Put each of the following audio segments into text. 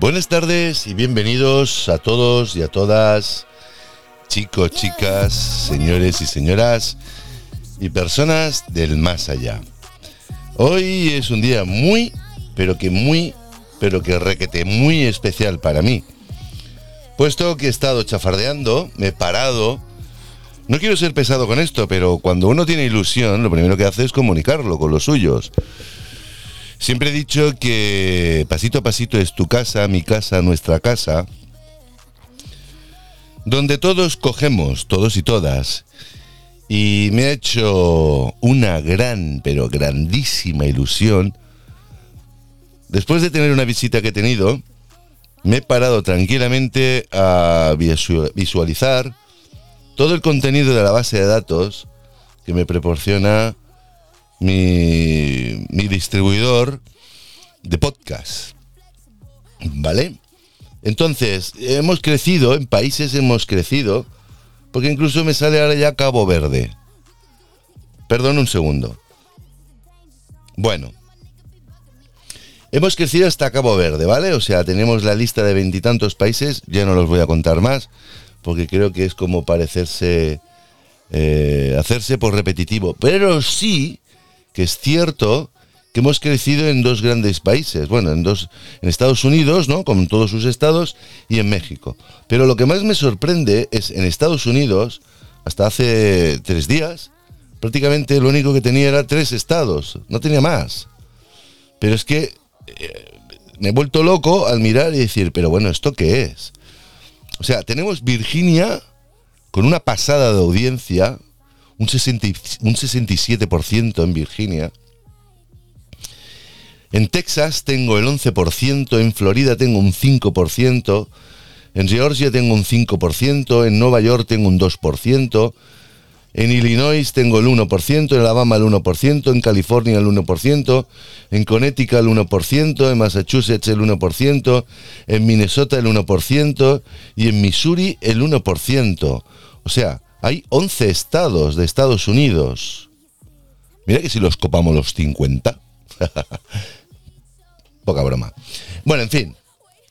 Buenas tardes y bienvenidos a todos y a todas, chicos, chicas, señores y señoras y personas del más allá. Hoy es un día muy, pero que muy, pero que requete muy especial para mí. Puesto que he estado chafardeando, me he parado. No quiero ser pesado con esto, pero cuando uno tiene ilusión, lo primero que hace es comunicarlo con los suyos. Siempre he dicho que pasito a pasito es tu casa, mi casa, nuestra casa, donde todos cogemos, todos y todas. Y me ha hecho una gran, pero grandísima ilusión. Después de tener una visita que he tenido, me he parado tranquilamente a visualizar todo el contenido de la base de datos que me proporciona mi, mi distribuidor de podcast. ¿Vale? Entonces, hemos crecido, en países hemos crecido, porque incluso me sale ahora ya Cabo Verde. Perdón un segundo. Bueno, hemos crecido hasta Cabo Verde, ¿vale? O sea, tenemos la lista de veintitantos países, ya no los voy a contar más, porque creo que es como parecerse, eh, hacerse por repetitivo. Pero sí que es cierto que hemos crecido en dos grandes países, bueno, en dos, en Estados Unidos, ¿no? Con todos sus estados y en México. Pero lo que más me sorprende es en Estados Unidos, hasta hace tres días, prácticamente lo único que tenía era tres estados, no tenía más. Pero es que eh, me he vuelto loco al mirar y decir, pero bueno, ¿esto qué es? O sea, tenemos Virginia con una pasada de audiencia, un, 60, un 67% en Virginia. En Texas tengo el 11%, en Florida tengo un 5%, en Georgia tengo un 5%, en Nueva York tengo un 2%, en Illinois tengo el 1%, en Alabama el 1%, en California el 1%, en Connecticut el 1%, en Massachusetts el 1%, en Minnesota el 1% y en Missouri el 1%. O sea, hay 11 estados de Estados Unidos. Mira que si los copamos los 50. Poca broma. Bueno, en fin.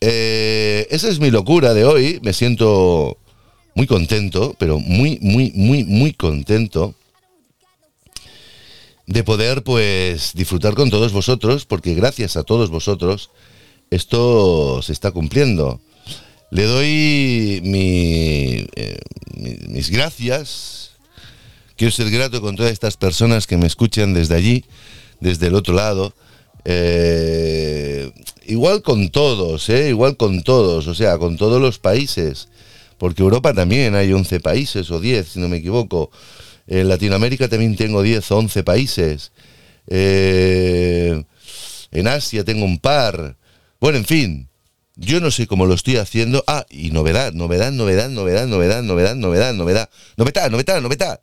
Eh, esa es mi locura de hoy. Me siento muy contento, pero muy, muy, muy, muy contento de poder pues disfrutar con todos vosotros, porque gracias a todos vosotros esto se está cumpliendo. Le doy eh, mis gracias. Quiero ser grato con todas estas personas que me escuchan desde allí, desde el otro lado. Eh, igual con todos, eh, igual con todos, o sea, con todos los países, porque Europa también hay 11 países o 10, si no me equivoco. En Latinoamérica también tengo 10 o 11 países. en Asia tengo un par. Bueno, en fin, yo no sé cómo lo estoy haciendo. Ah, y novedad, novedad, novedad, novedad, novedad, novedad, novedad, novedad. Novedad, novedad, novedad.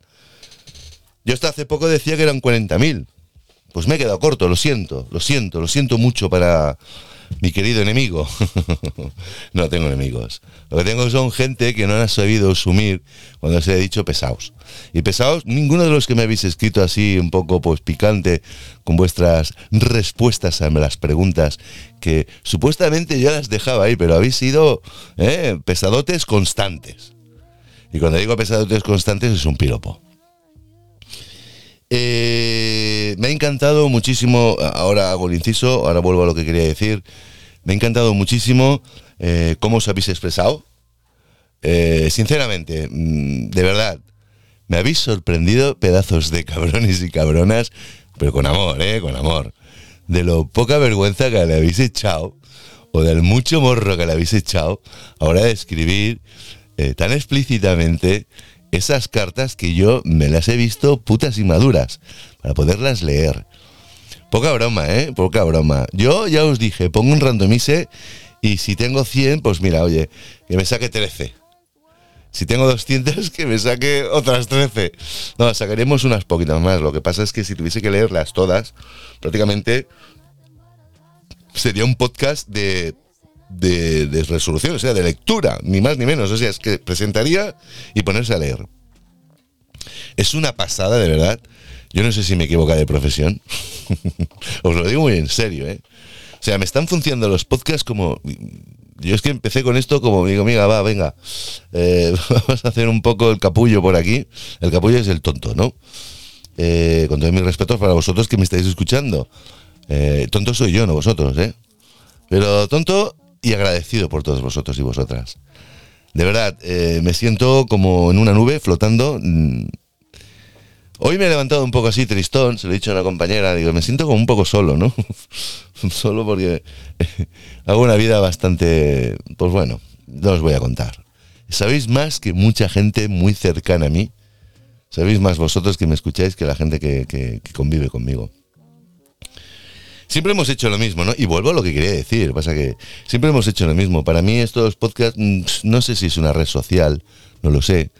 Yo hasta hace poco decía que eran 40.000. Pues me he quedado corto, lo siento, lo siento, lo siento mucho para mi querido enemigo. no tengo enemigos. Lo que tengo son gente que no han sabido asumir cuando se ha dicho pesados. Y pesados, ninguno de los que me habéis escrito así un poco pues picante con vuestras respuestas a las preguntas que supuestamente yo las dejaba ahí, pero habéis sido eh, pesadotes constantes. Y cuando digo pesadotes constantes es un piropo. Eh, me ha encantado muchísimo, ahora hago el inciso, ahora vuelvo a lo que quería decir. Me ha encantado muchísimo eh, cómo os habéis expresado. Eh, sinceramente, mm, de verdad, me habéis sorprendido pedazos de cabrones y cabronas, pero con amor, ¿eh? Con amor. De lo poca vergüenza que le habéis echado, o del mucho morro que le habéis echado, ahora de escribir tan explícitamente esas cartas que yo me las he visto putas y maduras para poderlas leer. Poca broma, ¿eh? Poca broma. Yo ya os dije, pongo un randomise y si tengo 100, pues mira, oye, que me saque 13. Si tengo 200, que me saque otras 13. No, sacaremos unas poquitas más. Lo que pasa es que si tuviese que leerlas todas, prácticamente sería un podcast de de, resolución, o sea, de lectura, ni más ni menos. O sea, es que presentaría y ponerse a leer. Es una pasada, de verdad. Yo no sé si me equivoca de profesión. Os lo digo muy en serio, ¿eh? O sea, me están funcionando los podcasts como... yo es que empecé con esto como digo, mira, va, venga, eh, vamos a hacer un poco el capullo por aquí. El capullo es el tonto, ¿no? Eh, con todos mis respetos para vosotros que me estáis escuchando. Eh, tonto soy yo, no vosotros, ¿eh? Pero tonto y agradecido por todos vosotros y vosotras. De verdad, me siento como en una nube flotando. Mm. Hoy me he levantado un poco así tristón, se lo he dicho a una compañera, digo, me siento como un poco solo, ¿no? solo porque hago una vida bastante, pues bueno, no os voy a contar. Sabéis más que mucha gente muy cercana a mí Sabéis más vosotros que me escucháis que la gente que, convive conmigo. Siempre hemos hecho lo mismo, ¿no? Y vuelvo a lo que quería decir. Pasa que siempre hemos hecho lo mismo. Para mí estos podcasts, mm, no sé si es una red social, no lo sé.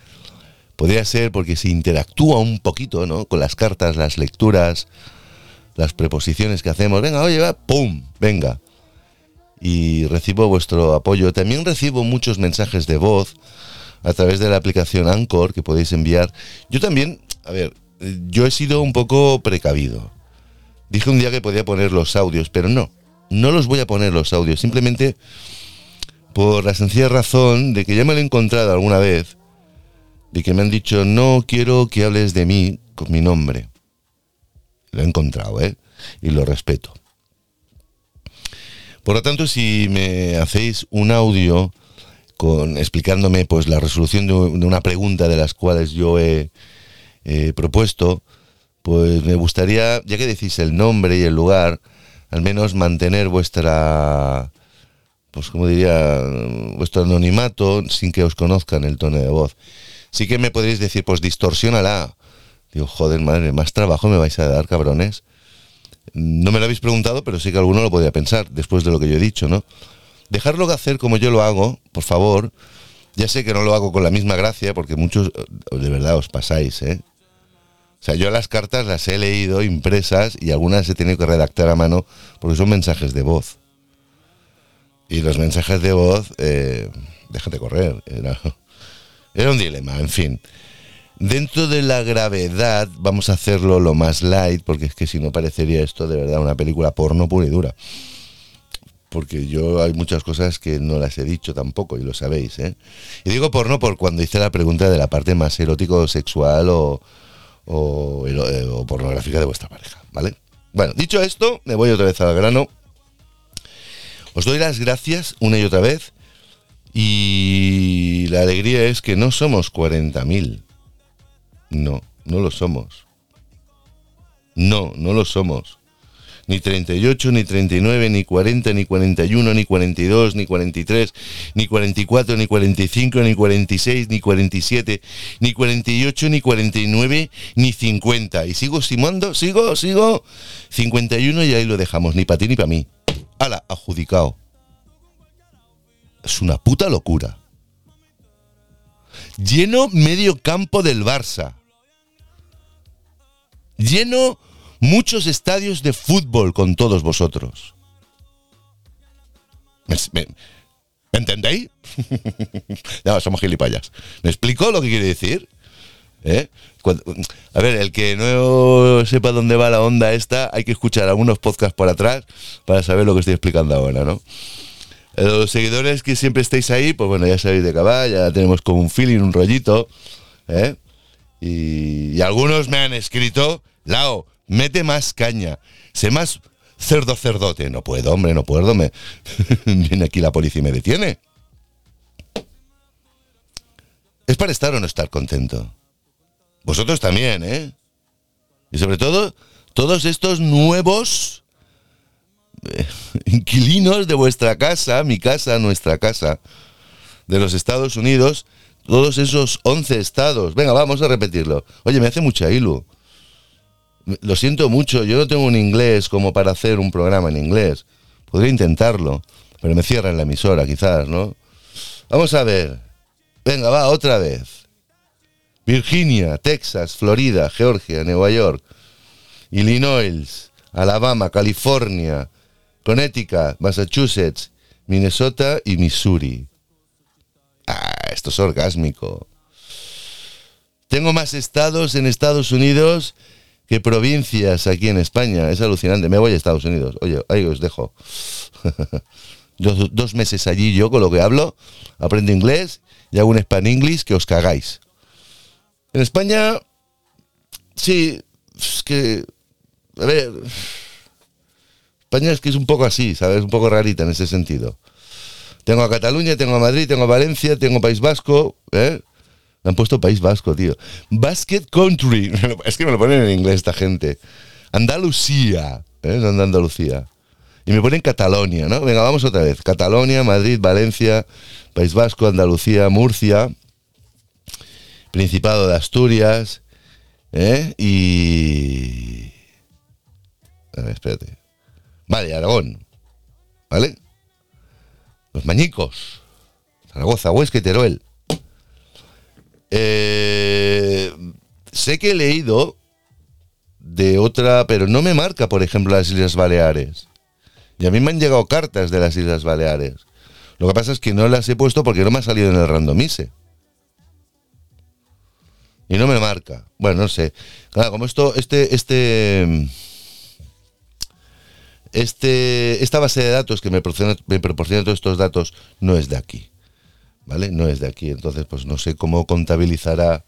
Podría ser porque se interactúa un poquito, ¿no? Con las cartas, las lecturas, las preposiciones que hacemos. Venga, oye, va, ¡pum! Venga. Y recibo vuestro apoyo. También recibo muchos mensajes de voz a través de la aplicación Anchor que podéis enviar. Yo también, a ver, yo he sido un poco precavido. Dije un día que podía poner los audios, pero no, no los voy a poner los audios, simplemente por la sencilla razón de que ya me lo he encontrado alguna vez, de que me han dicho, no quiero que hables de mí con mi nombre. Lo he encontrado, ¿eh? Y lo respeto. Por lo tanto, si me hacéis un audio con explicándome pues la resolución de, una pregunta de las cuales yo he propuesto, pues me gustaría, ya que decís el nombre y el lugar, al menos mantener vuestra, pues como diría, vuestro anonimato sin que os conozcan el tono de voz. Sí que me podréis decir, pues distorsionala. Digo, joder, madre, más trabajo me vais a dar, cabrones. No me lo habéis preguntado, pero sí que alguno lo podría pensar, después de lo que yo he dicho, ¿no? dejarlo de hacer como yo lo hago, por favor. Ya sé que no lo hago con la misma gracia, porque muchos, de verdad, os pasáis, ¿eh? O sea, yo las cartas las he leído impresas y algunas he tenido que redactar a mano porque son mensajes de voz. Y los mensajes de voz, eh, déjate correr, era, era un dilema, en fin. Dentro de la gravedad, vamos a hacerlo lo más light, porque es que si no parecería esto de verdad una película porno pura y dura porque yo hay muchas cosas que no las he dicho tampoco y lo sabéis. ¿eh? Y digo porno por cuando hice la pregunta de la parte más erótico, sexual o, o, eh, o, pornográfica de vuestra pareja, ¿vale? Bueno, dicho esto, me voy otra vez al grano. Os doy las gracias una y otra vez y la alegría es que no somos 40.000. No, no lo somos. No, no lo somos ni 38, ni 39, ni 40, ni 41, ni 42, ni 43, ni 44, ni 45, ni 46, ni 47, ni 48, ni 49, ni 50. Y sigo simando, sigo, sigo. 51 y ahí lo dejamos, ni para ti ni para mí. ¡Hala! Adjudicado. Es una puta locura. Lleno medio campo del Barça. Lleno muchos estadios de fútbol con todos vosotros. ¿Me, entendéis? no, somos gilipollas. ¿Me explico lo que quiere decir? ¿Eh? a ver, el que no sepa dónde va la onda esta, hay que escuchar algunos podcasts por atrás para saber lo que estoy explicando ahora, ¿no? Los seguidores que siempre estáis ahí, pues bueno, ya sabéis de va, ya tenemos como un feeling, un rollito, ¿eh? y, y algunos me han escrito, Lao, mete más caña, sé más cerdo cerdote. No puedo, hombre, no puedo. Me... Viene aquí la policía y me detiene. Es para estar o no estar contento. Vosotros también, ¿eh? Y sobre todo, todos estos nuevos eh, inquilinos de vuestra casa, mi casa, nuestra casa, de los Estados Unidos, todos esos 11 estados. Venga, vamos a repetirlo. Oye, me hace mucha ilu lo siento mucho, yo no tengo un inglés como para hacer un programa en inglés. Podría intentarlo, pero me cierran la emisora quizás, ¿no? Vamos a ver. Venga, va, otra vez. Virginia, Texas, Florida, Georgia, Nueva York, Illinois, Alabama, California, Connecticut, Massachusetts, Minnesota y Missouri. Ah, esto es orgásmico. Tengo más estados en Estados Unidos que provincias aquí en España. Es alucinante. Me voy a Estados Unidos. Oye, ahí os dejo. dos, meses allí yo con lo que hablo, aprendo inglés y hago un Span English que os cagáis. En España, sí, es que, a ver, España es que es un poco así, ¿sabes? Un poco rarita en ese sentido. Tengo a Cataluña, tengo a Madrid, tengo a Valencia, tengo País Vasco, ¿eh? Me han puesto País Vasco, tío. Basket Country. Es que me lo ponen en inglés esta gente. Andalucía. ¿eh? Andalucía. Y me ponen Catalonia, ¿no? Venga, vamos otra vez. Catalonia, Madrid, Valencia, País Vasco, Andalucía, Murcia, Principado de Asturias, ¿eh? Y... A ver, espérate. Vale, Aragón. ¿Vale? Los Mañicos. Zaragoza, Huesca Teruel. Eh, sé que he leído de otra, pero no me marca, por ejemplo, las Islas Baleares. Y a mí me han llegado cartas de las Islas Baleares. Lo que pasa es que no las he puesto porque no me ha salido en el randomise. Y no me marca. Bueno, no sé. Claro, como esto, este, este, este, esta base de datos que me proporciona, me proporciona todos estos datos no es de aquí. ¿Vale? No es de aquí. Entonces, pues no sé cómo contabilizará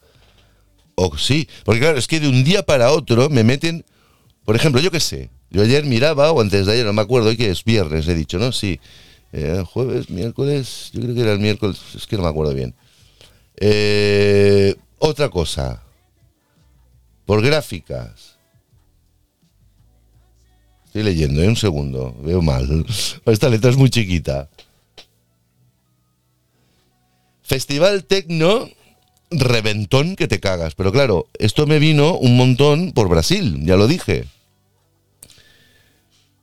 o sí, porque claro, es que de un día para otro me meten, por ejemplo, yo qué sé, yo ayer miraba, o antes de ayer, no me acuerdo, hoy que es viernes, he dicho, ¿no? Sí, eh, jueves, miércoles, yo creo que era el miércoles, es que no me acuerdo bien. Eh, otra cosa, por gráficas. Estoy leyendo, ¿eh? un segundo, veo mal. Esta letra es muy chiquita. Festival Tecno reventón que te cagas. Pero claro, esto me vino un montón por Brasil, ya lo dije.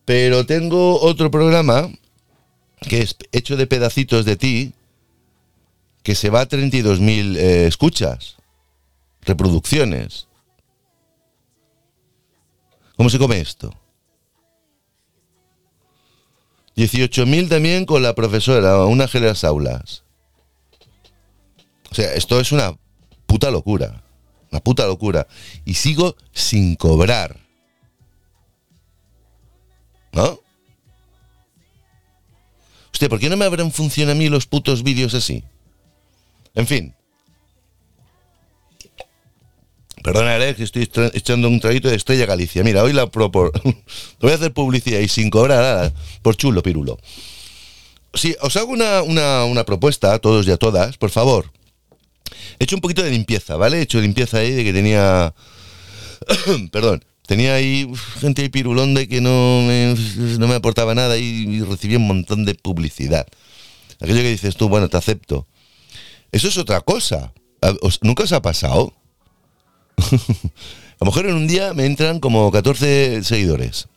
Pero tengo otro programa que es hecho de pedacitos de ti, que se va a 32.000 eh, escuchas, reproducciones. ¿Cómo se come esto? 18.000 también con la profesora, una de las aulas. O sea, esto es una puta locura. Una puta locura. Y sigo sin cobrar. ¿No? Usted, ¿por qué no me abren función a mí los putos vídeos así? En fin. Perdona, que estoy echando un traguito de Estrella Galicia. Mira, hoy la propor... voy a hacer publicidad y sin cobrar nada, por chulo, pirulo. Si os hago una, una, una propuesta a todos y a todas, por favor, He hecho un poquito de limpieza, ¿vale? He hecho limpieza ahí de que tenía... Perdón. Tenía ahí gente de pirulonde que no me, no me aportaba nada y, recibía un montón de publicidad. Aquello que dices tú, bueno, te acepto. Eso es otra cosa. ¿Nunca os ha pasado? A lo mejor en un día me entran como 14 seguidores.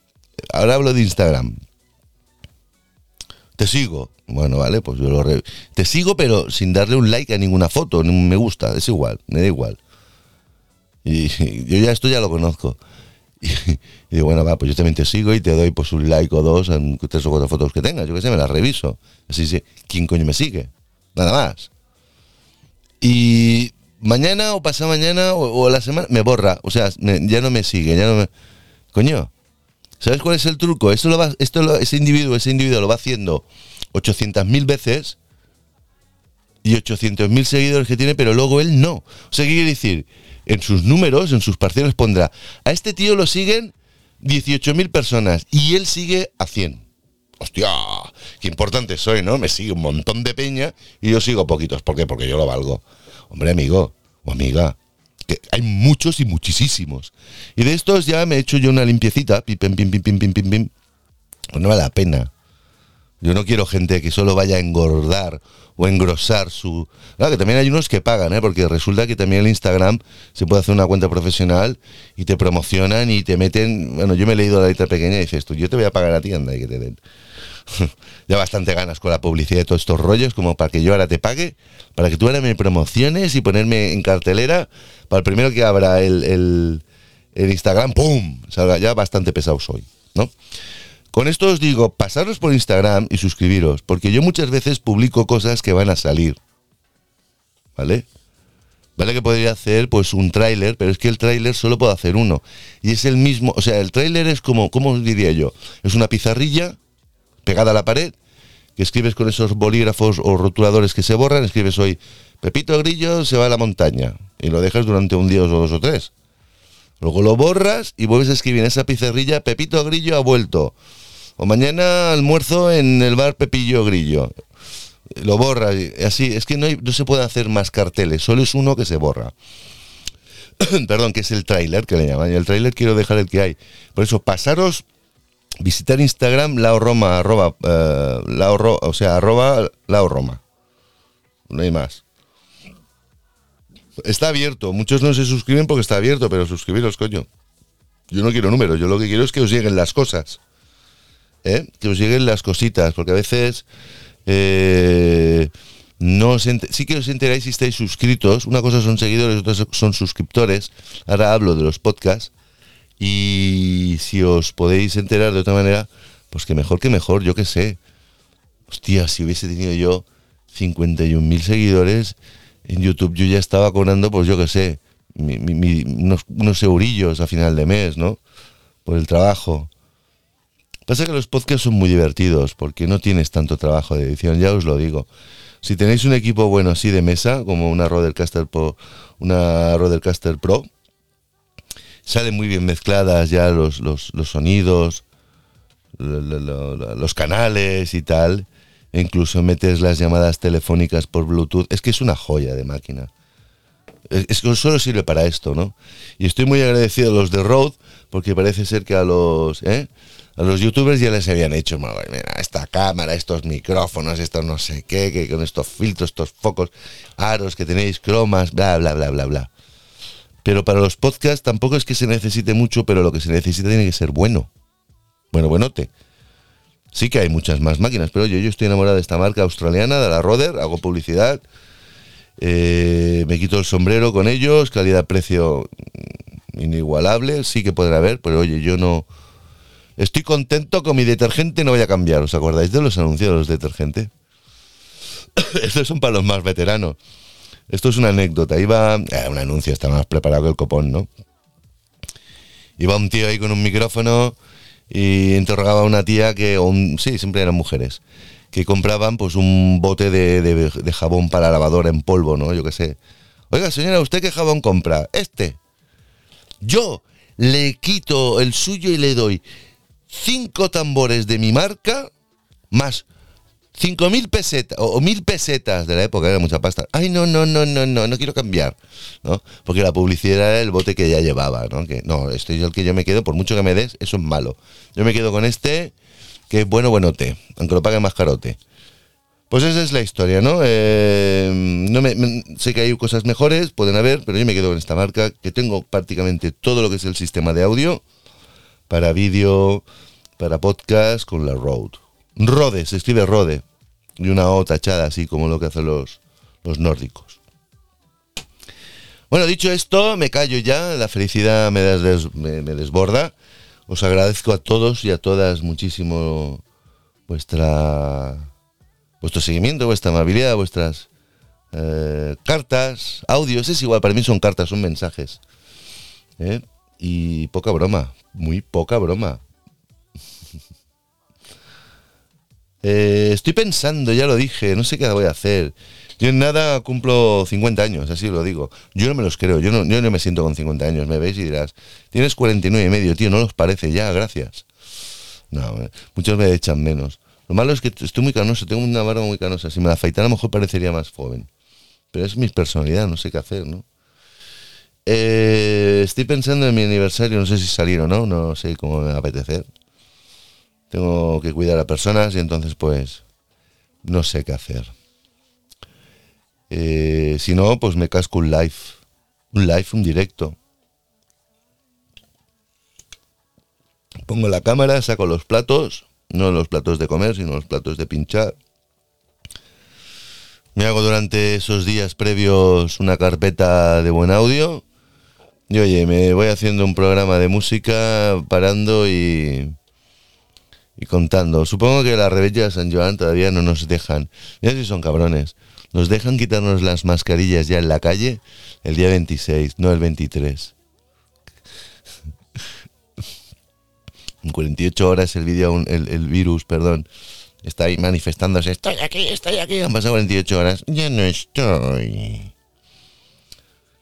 Ahora hablo de Instagram. Te sigo. Bueno, vale, pues yo lo... Te sigo, pero sin darle un like a ninguna foto, ni un me gusta, es igual, me da igual. Y, yo ya esto ya lo conozco. Y, digo, bueno, va, pues yo también te sigo y te doy pues un like o dos en tres o cuatro fotos que tengas, yo qué sé, me las reviso. Así sé quién coño me sigue. Nada más. Y mañana o pasado mañana o, la semana me borra, o sea, ya no me sigue, ya no me... Coño, ¿sabes cuál es el truco? Esto lo va, ese individuo, ese individuo lo va haciendo 800.000 veces y 800.000 seguidores que tiene, pero luego él no. O sea, ¿qué quiere decir? En sus números, en sus parciales pondrá, a este tío lo siguen 18.000 personas y él sigue a 100. Hostia, qué importante soy, ¿no? Me sigue un montón de peña y yo sigo poquitos. ¿Por qué? Porque yo lo valgo. Hombre, amigo o amiga, hay muchos y muchísimos. Y de estos ya me he hecho yo una limpiecita, pim, pim, pim, pim, pim, pim, pim. Pues no vale la pena. Yo no quiero gente que solo vaya a engordar o engrosar su... Claro, que también hay unos que pagan, ¿eh? porque resulta que también en Instagram se puede hacer una cuenta profesional y te promocionan y te meten... Bueno, yo me he leído la letra pequeña y dices tú, yo te voy a pagar a ti, anda, y que te den. ya bastante ganas con la publicidad de todos estos rollos como para que yo ahora te pague, para que tú ahora me promociones y ponerme en cartelera para el primero que abra el, el, el Instagram, ¡pum! Salga ya bastante pesado soy, ¿no? Con esto os digo, pasaros por Instagram y suscribiros, porque yo muchas veces publico cosas que van a salir. ¿Vale? Vale que podría hacer pues un tráiler, pero es que el tráiler solo puedo hacer uno. Y es el mismo, o sea, el tráiler es como, ¿cómo diría yo? Es una pizarrilla pegada a la pared que escribes con esos bolígrafos o rotuladores que se borran, escribes hoy, Pepito Grillo se va a la montaña, y lo dejas durante un día o dos o tres. Luego lo borras y vuelves a escribir en esa pizarrilla, Pepito Grillo ha vuelto. O mañana almuerzo en el bar Pepillo Grillo. Lo borras, así, es que no, no se puede hacer más carteles, solo es uno que se borra. Perdón, que es el tráiler que le llaman. Y el tráiler quiero dejar el que hay. Por eso, pasaros, visitar Instagram, laoroma, arroba, eh, laoro, o sea, arroba laoroma. No hay más. Está abierto. Muchos no se suscriben porque está abierto, pero suscribiros, coño. Yo no quiero números, yo lo que quiero es que os lleguen las cosas. ¿eh? Que os lleguen las cositas, porque a veces eh, no sí que os enteráis si estáis suscritos. Una cosa son seguidores, otra son suscriptores. Ahora hablo de los podcasts. Y si os podéis enterar de otra manera, pues que mejor que mejor, yo qué sé. Hostia, si hubiese tenido yo 51.000 seguidores en YouTube, yo ya estaba cobrando, pues yo qué sé, unos, unos eurillos a final de mes, ¿no? Por el trabajo. Pasa que los podcasts son muy divertidos porque no tienes tanto trabajo de edición, ya os lo digo. Si tenéis un equipo bueno así de mesa, como una Rodecaster Pro, una Rodecaster Pro, salen muy bien mezcladas ya los, los, sonidos, los canales y tal. E incluso metes las llamadas telefónicas por Bluetooth. Es que es una joya de máquina. Es que solo sirve para esto, ¿no? Y estoy muy agradecido a los de Rode, porque parece ser que a los, ¿eh? a los youtubers ya les habían hecho, mira, esta cámara, estos micrófonos, estos no sé qué, que con estos filtros, estos focos, aros que tenéis, cromas, bla, bla, bla, bla, bla. Pero para los podcasts tampoco es que se necesite mucho, pero lo que se necesita tiene que ser bueno. Bueno, buenote. Sí que hay muchas más máquinas, pero yo, yo estoy enamorado de esta marca australiana, de la Roder, hago publicidad, eh, me quito el sombrero con ellos, calidad-precio inigualable, sí que podrá haber, pero oye, yo no Estoy contento con mi detergente, no voy a cambiar. ¿Os acordáis de los anuncios de los detergentes? Estos son para los más veteranos. Esto es una anécdota. Iba. Eh, un anuncio, está más preparado que el copón, ¿no? Iba un tío ahí con un micrófono y interrogaba a una tía que. sí, siempre eran mujeres. Que compraban pues un bote de, de jabón para lavadora en polvo, ¿no? Yo qué sé. Oiga, señora, ¿usted qué jabón compra? Este. Yo le quito el suyo y le doy cinco tambores de mi marca más cinco mil pesetas o mil pesetas de la época, era mucha pasta. Ay, no, no, no, no, no, no quiero cambiar, ¿no? Porque la publicidad era el bote que ya llevaba, ¿no? Que no, este es el que yo me quedo, por mucho que me des, eso es malo. Yo me quedo con este, que es bueno, buenote, aunque lo pague más carote. Pues esa es la historia, ¿no? Eh, no me, sé que hay cosas mejores, pueden haber, pero yo me quedo con esta marca, que tengo prácticamente todo lo que es el sistema de audio para vídeo, para podcast con la Rode. Rode, se escribe Rode. Y una O tachada, así como lo que hacen los, los nórdicos. Bueno, dicho esto, me callo ya, la felicidad me, me, desborda. Os agradezco a todos y a todas muchísimo vuestra vuestro seguimiento, vuestra amabilidad, vuestras eh, cartas, audios, es igual, para mí son cartas, son mensajes. ¿eh? Y poca broma, muy poca broma. Eh, estoy pensando, ya lo dije, no sé qué voy a hacer. Yo en nada cumplo 50 años, así lo digo. Yo no me los creo, yo no, no me siento con 50 años. Me veis y dirás, tienes 49 y medio, tío, no los parece ya, gracias. No, eh, muchos me echan menos. Lo malo es que estoy muy canoso, tengo una barba muy canosa. Si me la afeitara a lo mejor parecería más joven. Pero es mi personalidad, no sé qué hacer, ¿no? Eh, estoy pensando en mi aniversario, no sé si salir o no, no sé cómo me va a apetecer. Tengo que cuidar a personas y entonces pues no sé qué hacer. Eh, si no, pues me casco un live. Un live, un directo. Pongo la cámara, saco los platos, no los platos de comer, sino los platos de pinchar. Me hago durante esos días previos una carpeta de buen audio y oye, me voy haciendo un programa de música parando y, y contando. Supongo que la rebella de San Joan todavía no nos dejan. Mira si son cabrones. Nos dejan quitarnos las mascarillas ya en la calle el día 26, no el 23. en 48 horas el, video, el, el virus, perdón, está ahí manifestándose, estoy aquí, estoy aquí, han pasado 48 horas, ya no estoy.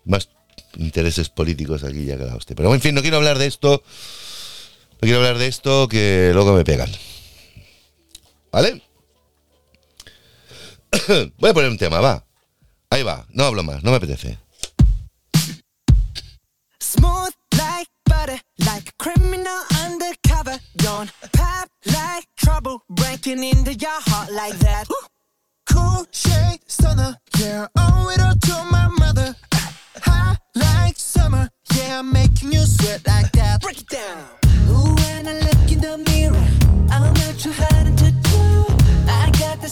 Más intereses políticos aquí ya que la hostia. Pero en fin, no quiero hablar de esto, no quiero hablar de esto que luego me pegan. ¿Vale? Voy a poner un tema, va. Ahí va, no hablo más, no me apetece. Smooth like butter, like criminal undercover. Don't pop like trouble, breaking into your heart like that. Cool shade stunner, yeah, owe it all to my mother. High like summer, yeah, making you sweat like that. Break it down.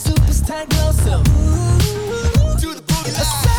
superstar glow so. To the boogie.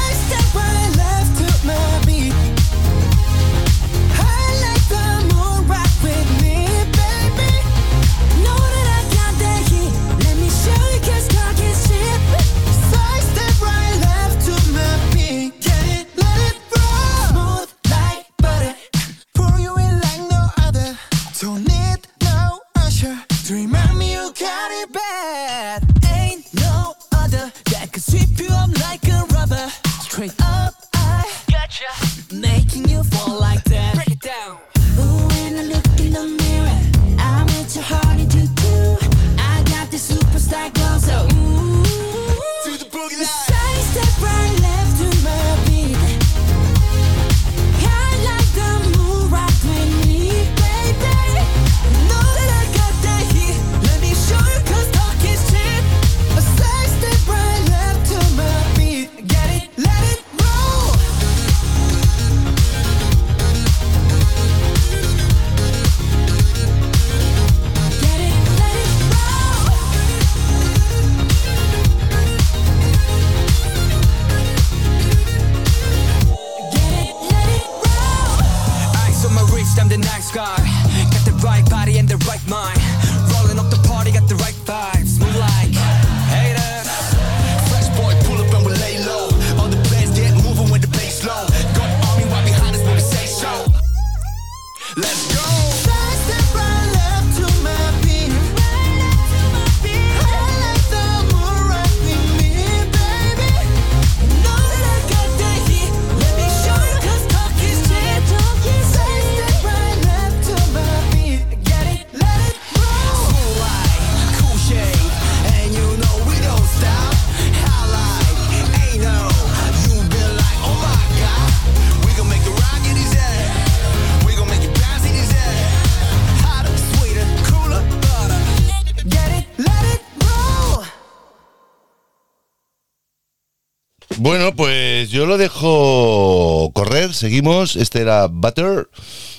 Yo lo dejo correr, seguimos. Este era Butter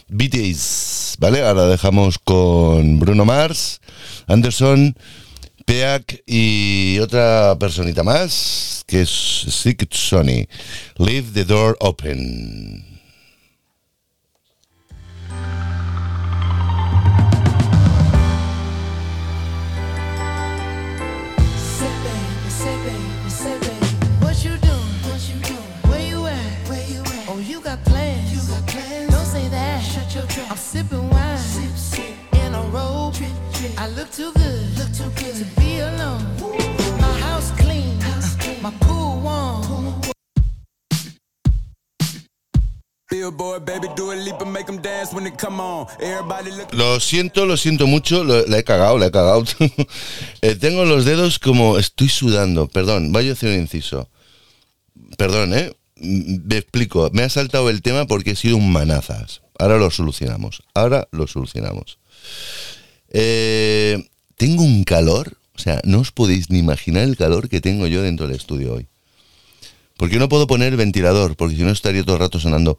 BTS, ¿vale? Ahora dejamos con Bruno Mars, Anderson, Peak y otra personita más, que es Sick Sony. Leave the door open. Look too good, look too good to be alone. My house clean, house clean. my pool warm. Billboard, baby, do a leap and make them dance when they come on. Everybody look. Lo siento, lo siento mucho, lo- la he cagado, la he cagado. Eh, tengo los dedos como estoy sudando, perdón, vaya a hacer un inciso. Perdón, ¿eh? M- Me explico, me ha saltado el tema porque he sido un manazas. Ahora lo solucionamos, ahora lo solucionamos. Eh, tengo un calor, o sea, no os podéis ni imaginar el calor que tengo yo dentro del estudio hoy. Porque no puedo poner el ventilador, porque si no estaría todo el rato sonando.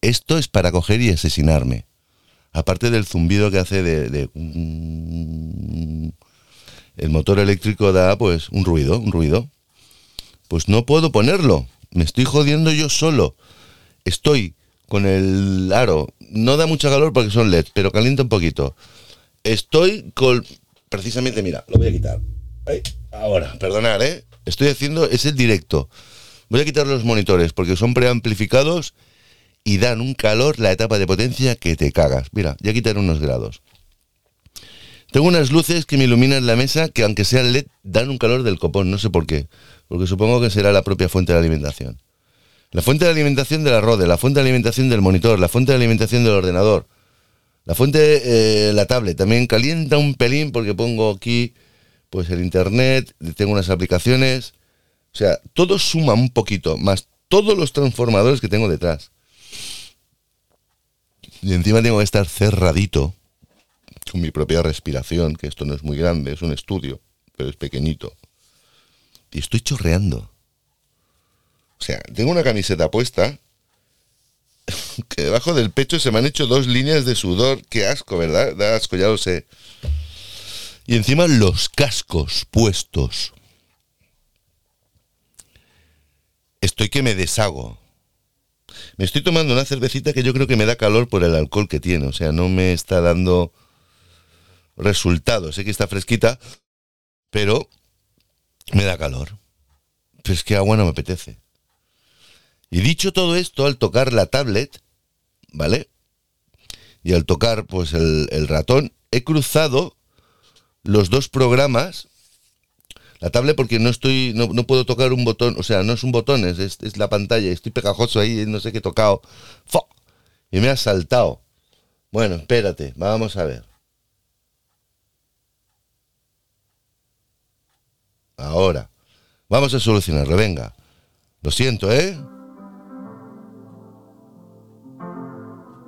Esto es para coger y asesinarme. Aparte del zumbido que hace de, de- el motor eléctrico da pues un ruido, un ruido. Pues no puedo ponerlo. Me estoy jodiendo yo solo. Estoy con el aro. No da mucha calor porque son LED, pero calienta un poquito. Estoy con precisamente, mira, lo voy a quitar. Ahora, perdonad, ¿eh? Estoy haciendo, es el directo. Voy a quitar los monitores porque son preamplificados y dan un calor la etapa de potencia que te cagas. Mira, ya quitaré unos grados. Tengo unas luces que me iluminan la mesa que aunque sean LED dan un calor del copón, no sé por qué. Porque supongo que será la propia fuente de alimentación. La fuente de alimentación de la Rode, la fuente de alimentación del monitor, la fuente de alimentación del ordenador, la fuente de la tablet también calienta un pelín porque pongo aquí pues el internet, tengo unas aplicaciones. O sea, todo suma un poquito, más todos los transformadores que tengo detrás. Y encima tengo que estar cerradito con mi propia respiración, que esto no es muy grande, es un estudio, pero es pequeñito. Y estoy chorreando. O sea, tengo una camiseta puesta que debajo del pecho se me han hecho dos líneas de sudor. Qué asco, ¿verdad? Da asco, ya lo sé. Y encima los cascos puestos. Estoy que me deshago. Me estoy tomando una cervecita que yo creo que me da calor por el alcohol que tiene. O sea, no me está dando resultado. Sé que está fresquita, pero me da calor. Pero es que agua no me apetece. Y dicho todo esto, al tocar la tablet, ¿vale? Y al tocar pues el, ratón, he cruzado los dos programas. La tablet porque no estoy, no, puedo tocar un botón, o sea, no es un botón, es, es- la pantalla, estoy pegajoso ahí, no sé qué he tocado. Y me ha saltado. Bueno, espérate, vamos a ver. Ahora. Vamos a solucionarlo, venga. Lo siento, ¿eh?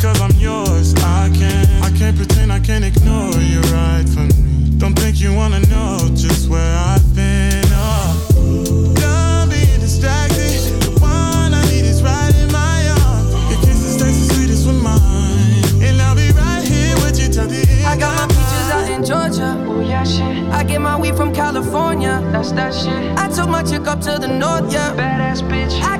because I'm yours. I can't, I can't pretend, I can't ignore you right from me. Don't think you wanna know just where I've been. Oh. Done being distracted. The one I need is right in my arms. Your kisses taste the sweetest with mine. And I'll be right here with you till the end. I got my peaches out in Georgia. Oh yeah, shit. I get my weed from California. That's that shit. I took my chick up to the north, yeah. Badass bitch. I get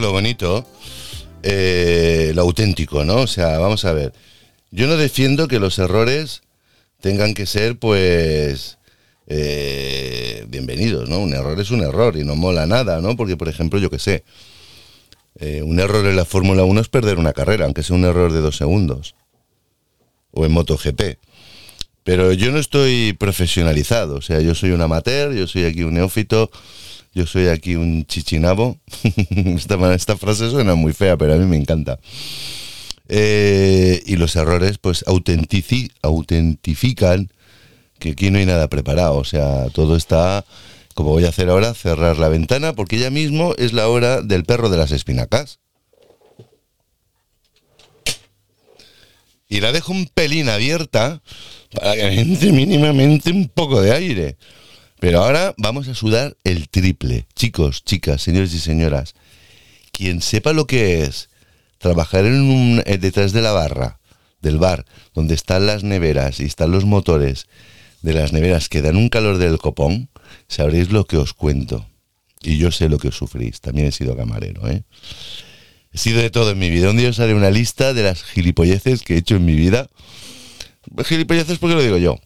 Lo bonito, eh, lo auténtico, ¿no? O sea, vamos a ver. Yo no defiendo que los errores tengan que ser, pues, eh, bienvenidos, ¿no? Un error es un error y no mola nada, ¿no? Porque, por ejemplo, yo qué sé, eh, un error en la Fórmula 1 es perder una carrera, aunque sea un error de dos segundos. O en MotoGP. Pero yo no estoy profesionalizado, o sea, yo soy un amateur, yo soy aquí un neófito, yo soy aquí un chichinabo. esta, esta frase suena muy fea, pero a mí me encanta. Eh, y los errores, pues, autentifican que aquí no hay nada preparado. O sea, todo está, como voy a hacer ahora, cerrar la ventana, porque ya mismo es la hora del perro de las espinacas. Y la dejo un pelín abierta para que entre mínimamente un poco de aire. Pero ahora vamos a sudar el triple. Chicos, chicas, señores y señoras, quien sepa lo que es trabajar en un, eh, detrás de la barra del bar, donde están las neveras y están los motores de las neveras que dan un calor del copón, sabréis lo que os cuento. Y yo sé lo que os sufrís. También he sido camarero, ¿eh? He sido de todo en mi vida. Un día os haré una lista de las gilipolleces que he hecho en mi vida. Gilipolleces porque lo digo yo.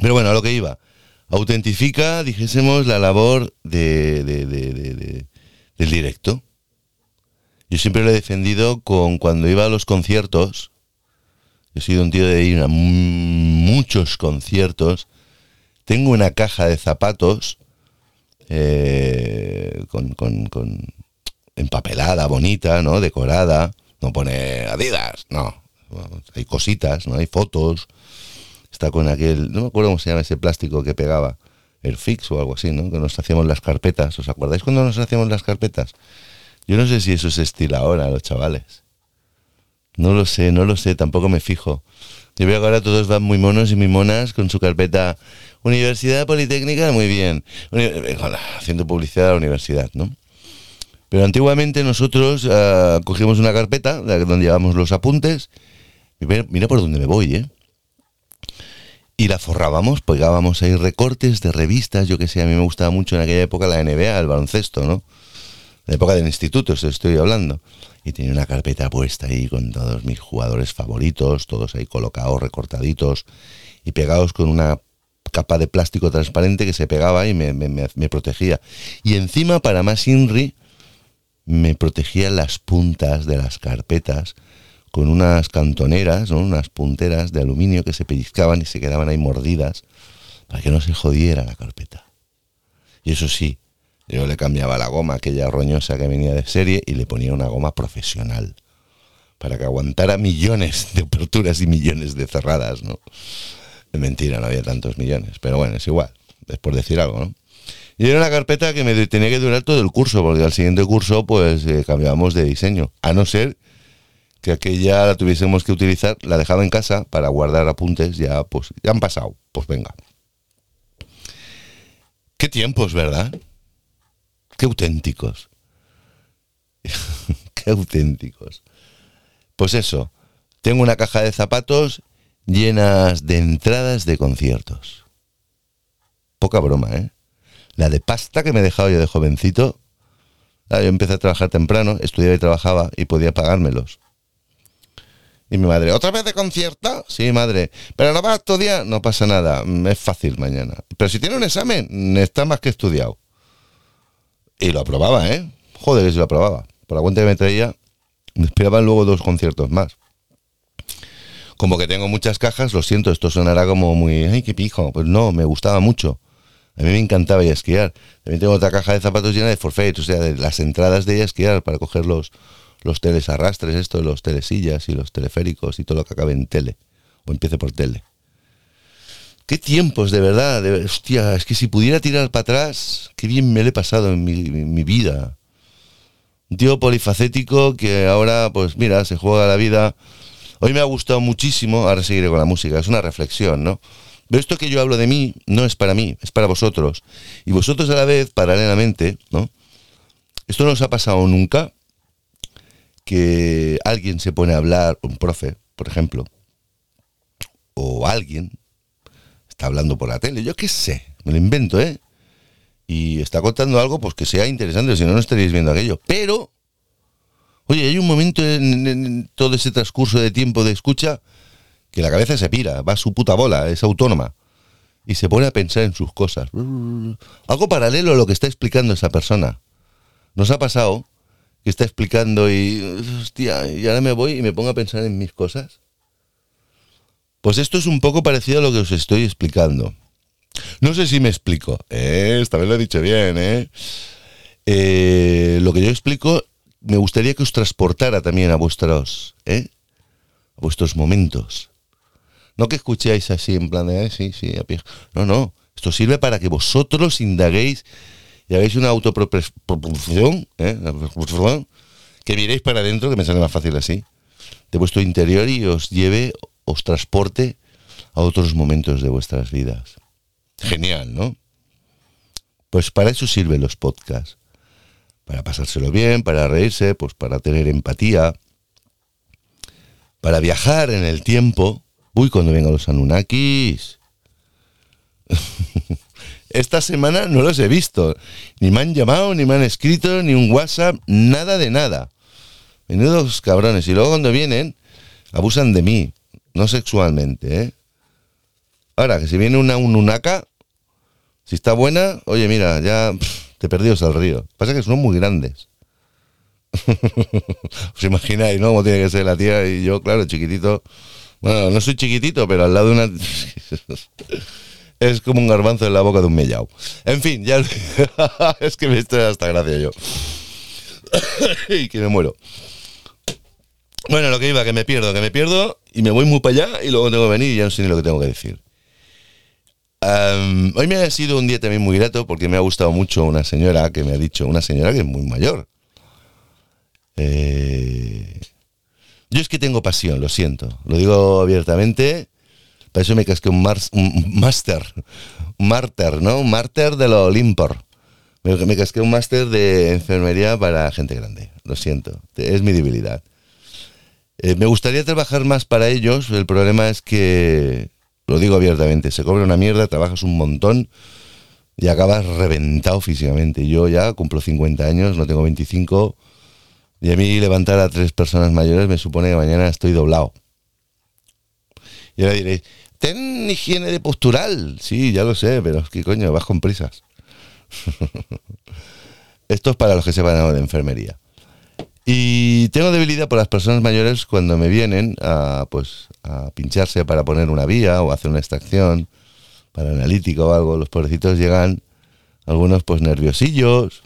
Pero bueno, a lo que iba. Autentifica, dijésemos, la labor de, de- de- de- de- del directo. Yo siempre lo he defendido con cuando iba a los conciertos. He sido un tío de ir a mu- muchos conciertos. Tengo una caja de zapatos eh, con, con- con empapelada, bonita, ¿no? Decorada. No pone Adidas, no. Hay cositas, ¿no? Hay fotos. Con aquel, no me acuerdo cómo se llama ese plástico que pegaba. El fix o algo así, ¿no? Que nos hacíamos las carpetas. ¿Os acordáis cuando nos hacíamos las carpetas? Yo no sé si eso es estilo ahora, los chavales. No lo sé, no lo sé, tampoco me fijo. Yo veo que ahora todos van muy monos y muy monas con su carpeta Universidad Politécnica, muy bien. Eh, haciendo publicidad a la universidad, ¿no? Pero antiguamente nosotros ah, cogíamos una carpeta donde llevábamos los apuntes. Mira por dónde me voy, ¿eh? Y la forrábamos, pegábamos ahí recortes de revistas, yo que sé, a mí me gustaba mucho en aquella época la NBA, el baloncesto, ¿no? La época del instituto, os estoy hablando. Y tenía una carpeta puesta ahí con todos mis jugadores favoritos, todos ahí colocados, recortaditos y pegados con una capa de plástico transparente que se pegaba y me- me protegía. Y encima, para más INRI, me protegía las puntas de las carpetas con unas cantoneras, ¿no? unas punteras de aluminio que se pellizcaban y se quedaban ahí mordidas para que no se jodiera la carpeta. Y eso sí, yo le cambiaba la goma, aquella roñosa que venía de serie, y le ponía una goma profesional para que aguantara millones de aperturas y millones de cerradas, ¿no? Mentira, no había tantos millones, pero bueno, es igual, es por decir algo, ¿no? Y era una carpeta que me tenía que durar todo el curso, porque al siguiente curso pues eh, cambiábamos de diseño, a no ser que aquella la tuviésemos que utilizar, la dejaba en casa para guardar apuntes, ya pues ya han pasado, pues venga. Qué tiempos, ¿verdad? Qué auténticos. Qué auténticos. Pues eso, tengo una caja de zapatos llenas de entradas de conciertos. Poca broma, ¿eh? La de pasta que me he dejado yo de jovencito. Ah, Yo empecé a trabajar temprano, estudiaba y trabajaba y podía pagármelos. Y mi madre, ¿otra vez de concierto? Sí, madre. ¿Pero no vas a estudiar? No pasa nada, mm, es fácil mañana. Pero si tiene un examen, mm, está más que estudiado. Y lo aprobaba, ¿eh? Joder, si lo aprobaba. Por la cuenta que me traía, me esperaban luego dos conciertos más. Como que tengo muchas cajas, lo siento, esto sonará como muy, ay, qué pijo. Pues no, me gustaba mucho. A mí me encantaba ir esquiar. También tengo otra caja de zapatos llena de forfait, o sea, de las entradas de ir esquiar para coger los, los teles arrastres, esto, los telesillas y los teleféricos y todo lo que acabe en tele. O empiece por tele. Qué tiempos, de verdad. de- hostia, es que si pudiera tirar para atrás, qué bien me lo he pasado en mi, mi vida. Un tío polifacético que ahora, pues mira, se juega la vida. Hoy me ha gustado muchísimo, ahora seguiré con la música, es una reflexión, ¿no? Pero esto que yo hablo de mí no es para mí, es para vosotros. Y vosotros a la vez, paralelamente, ¿no? Esto no os ha pasado nunca, que alguien se pone a hablar, un profe, por ejemplo, o alguien, está hablando por la tele, yo qué sé, me lo invento, ¿eh? Y está contando algo pues que sea interesante, si no, no estaríais viendo aquello. Pero, oye, hay un momento en, en- todo ese transcurso de tiempo de escucha que la cabeza se pira, va a su puta bola, es autónoma. Y se pone a pensar en sus cosas. Algo paralelo a lo que está explicando esa persona. ¿Nos ha pasado que está explicando y, hostia, y ahora me voy y me pongo a pensar en mis cosas? Pues esto es un poco parecido a lo que os estoy explicando. No sé si me explico. Eh, esta vez lo he dicho bien, ¿eh? Eh, lo que yo explico, me gustaría que os transportara también a vuestros, ¿eh? a vuestros momentos. No que escuchéis así en plan de, "Eh, sí, sí, a pie". No, no. Esto sirve para que vosotros indaguéis y hagáis una autopropulsión, ¿eh? que miréis para adentro, que me sale más fácil así, de vuestro interior y os lleve, os transporte a otros momentos de vuestras vidas. Genial, ¿no? Pues para eso sirven los podcasts. Para pasárselo bien, para reírse, pues para tener empatía, para viajar en el tiempo. Uy, cuando vengan los Anunnakis. Esta semana no los he visto. Ni me han llamado, ni me han escrito, ni un WhatsApp, nada de nada. Menudos cabrones. Y luego cuando vienen, abusan de mí. No sexualmente, ¿eh? Ahora, que si viene una Anunnaka, si está buena, oye, mira, ya pff, te perdidos al río. Pasa que son muy grandes. Os imagináis, ¿no? Cómo tiene que ser la tía y yo, claro, chiquitito. Bueno, no soy chiquitito, pero al lado de una. es como un garbanzo en la boca de un mellao. En fin, ya. es que me estoy hasta gracia yo. y que me muero. Bueno, lo que iba, que me pierdo, que me pierdo y me voy muy para allá y luego tengo que venir y ya no sé ni lo que tengo que decir. Hoy me ha sido un día también muy grato porque me ha gustado mucho una señora que me ha dicho, una señora que es muy mayor. Eh, yo es que tengo pasión, lo siento, lo digo abiertamente. Para eso me casqué un, máster, un márter, ¿no? Un márter de lo Olimpor. Me, me casqué un máster de enfermería para gente grande, lo siento, es mi debilidad. Eh, me gustaría trabajar más para ellos, el problema es que, lo digo abiertamente, se cobra una mierda, trabajas un montón y acabas reventado físicamente. Yo ya cumplo 50 años, no tengo 25, y a mí levantar a tres personas mayores me supone que mañana estoy doblado. Ahora diréis, ten higiene de postural. Sí, ya lo sé, pero que coño, vas con prisas. Esto es para los que sepan algo de enfermería. Y tengo debilidad por las personas mayores cuando me vienen a, pues, a pincharse para poner una vía o hacer una extracción para analítica o algo. Los pobrecitos llegan, algunos pues nerviosillos,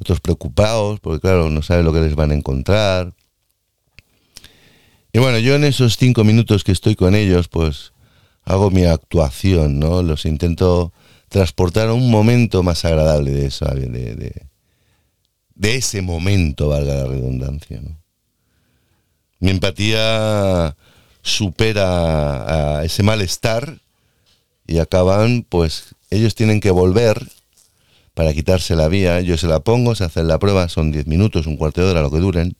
otros preocupados, porque claro, no saben lo que les van a encontrar. Y bueno, yo en esos cinco minutos que estoy con ellos, pues hago mi actuación, ¿no? Los intento transportar a un momento más agradable de eso, de, de, ese momento, valga la redundancia. Mi empatía supera a ese malestar y acaban, pues ellos tienen que volver para quitarse la vía, yo se la pongo, se hacen la prueba, son 10 minutos, un cuarto de hora, lo que duren,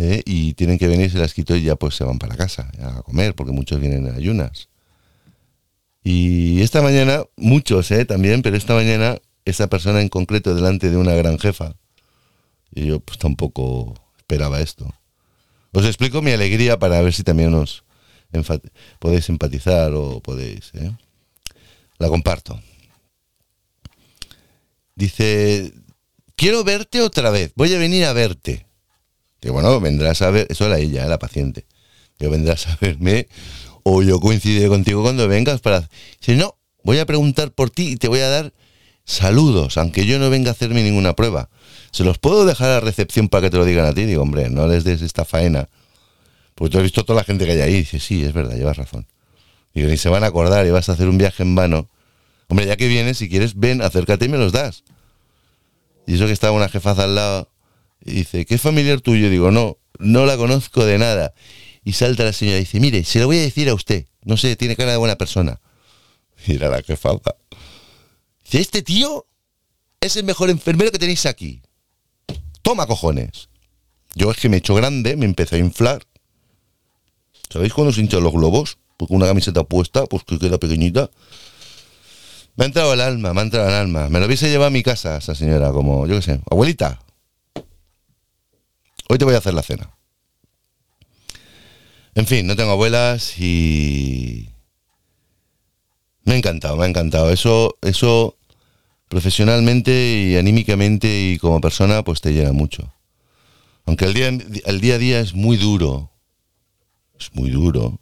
¿eh? y tienen que venir, se las quito y ya pues se van para casa a comer, porque muchos vienen en ayunas. Y esta mañana, muchos ¿eh? también, pero esta mañana, esta persona en concreto delante de una gran jefa, y yo pues tampoco esperaba esto. Os explico mi alegría para ver si también os podéis empatizar o podéis. ¿eh? La comparto. Dice, quiero verte otra vez, voy a venir a verte. Digo, bueno, vendrás a ver, eso era ella, ¿eh? la paciente. Digo, vendrás a verme o yo coincidiré contigo cuando vengas para... Dice, no, voy a preguntar por ti y te voy a dar saludos, aunque yo no venga a hacerme ninguna prueba. ¿Se los puedo dejar a recepción para que te lo digan a ti? Digo, hombre, no les des esta faena. Porque tú has visto toda la gente que hay ahí. Dice, sí, es verdad, llevas razón. Digo, ni se van a acordar y vas a hacer un viaje en vano. Hombre, ya que vienes, si quieres, ven, acércate y me los das. Y eso que estaba una jefaza al lado y dice, ¿qué familiar tuyo? Digo, no, no la conozco de nada. Y salta la señora y dice, mire, se lo voy a decir a usted. No sé, tiene cara de buena persona. Y era la jefaza. Dice, este tío es el mejor enfermero que tenéis aquí. Toma cojones. Yo es que me he hecho grande, me empecé a inflar. ¿Sabéis cuando se hinchan los globos? Con una camiseta puesta, pues que queda pequeñita. Me ha entrado el alma, me ha entrado el alma. Me lo hubiese llevado a mi casa esa señora, como, yo qué sé, abuelita. Hoy te voy a hacer la cena. En fin, no tengo abuelas y... Me ha encantado, me ha encantado. Eso, eso profesionalmente y anímicamente y como persona, pues te llena mucho. Aunque el día, a día es muy duro. Es muy duro.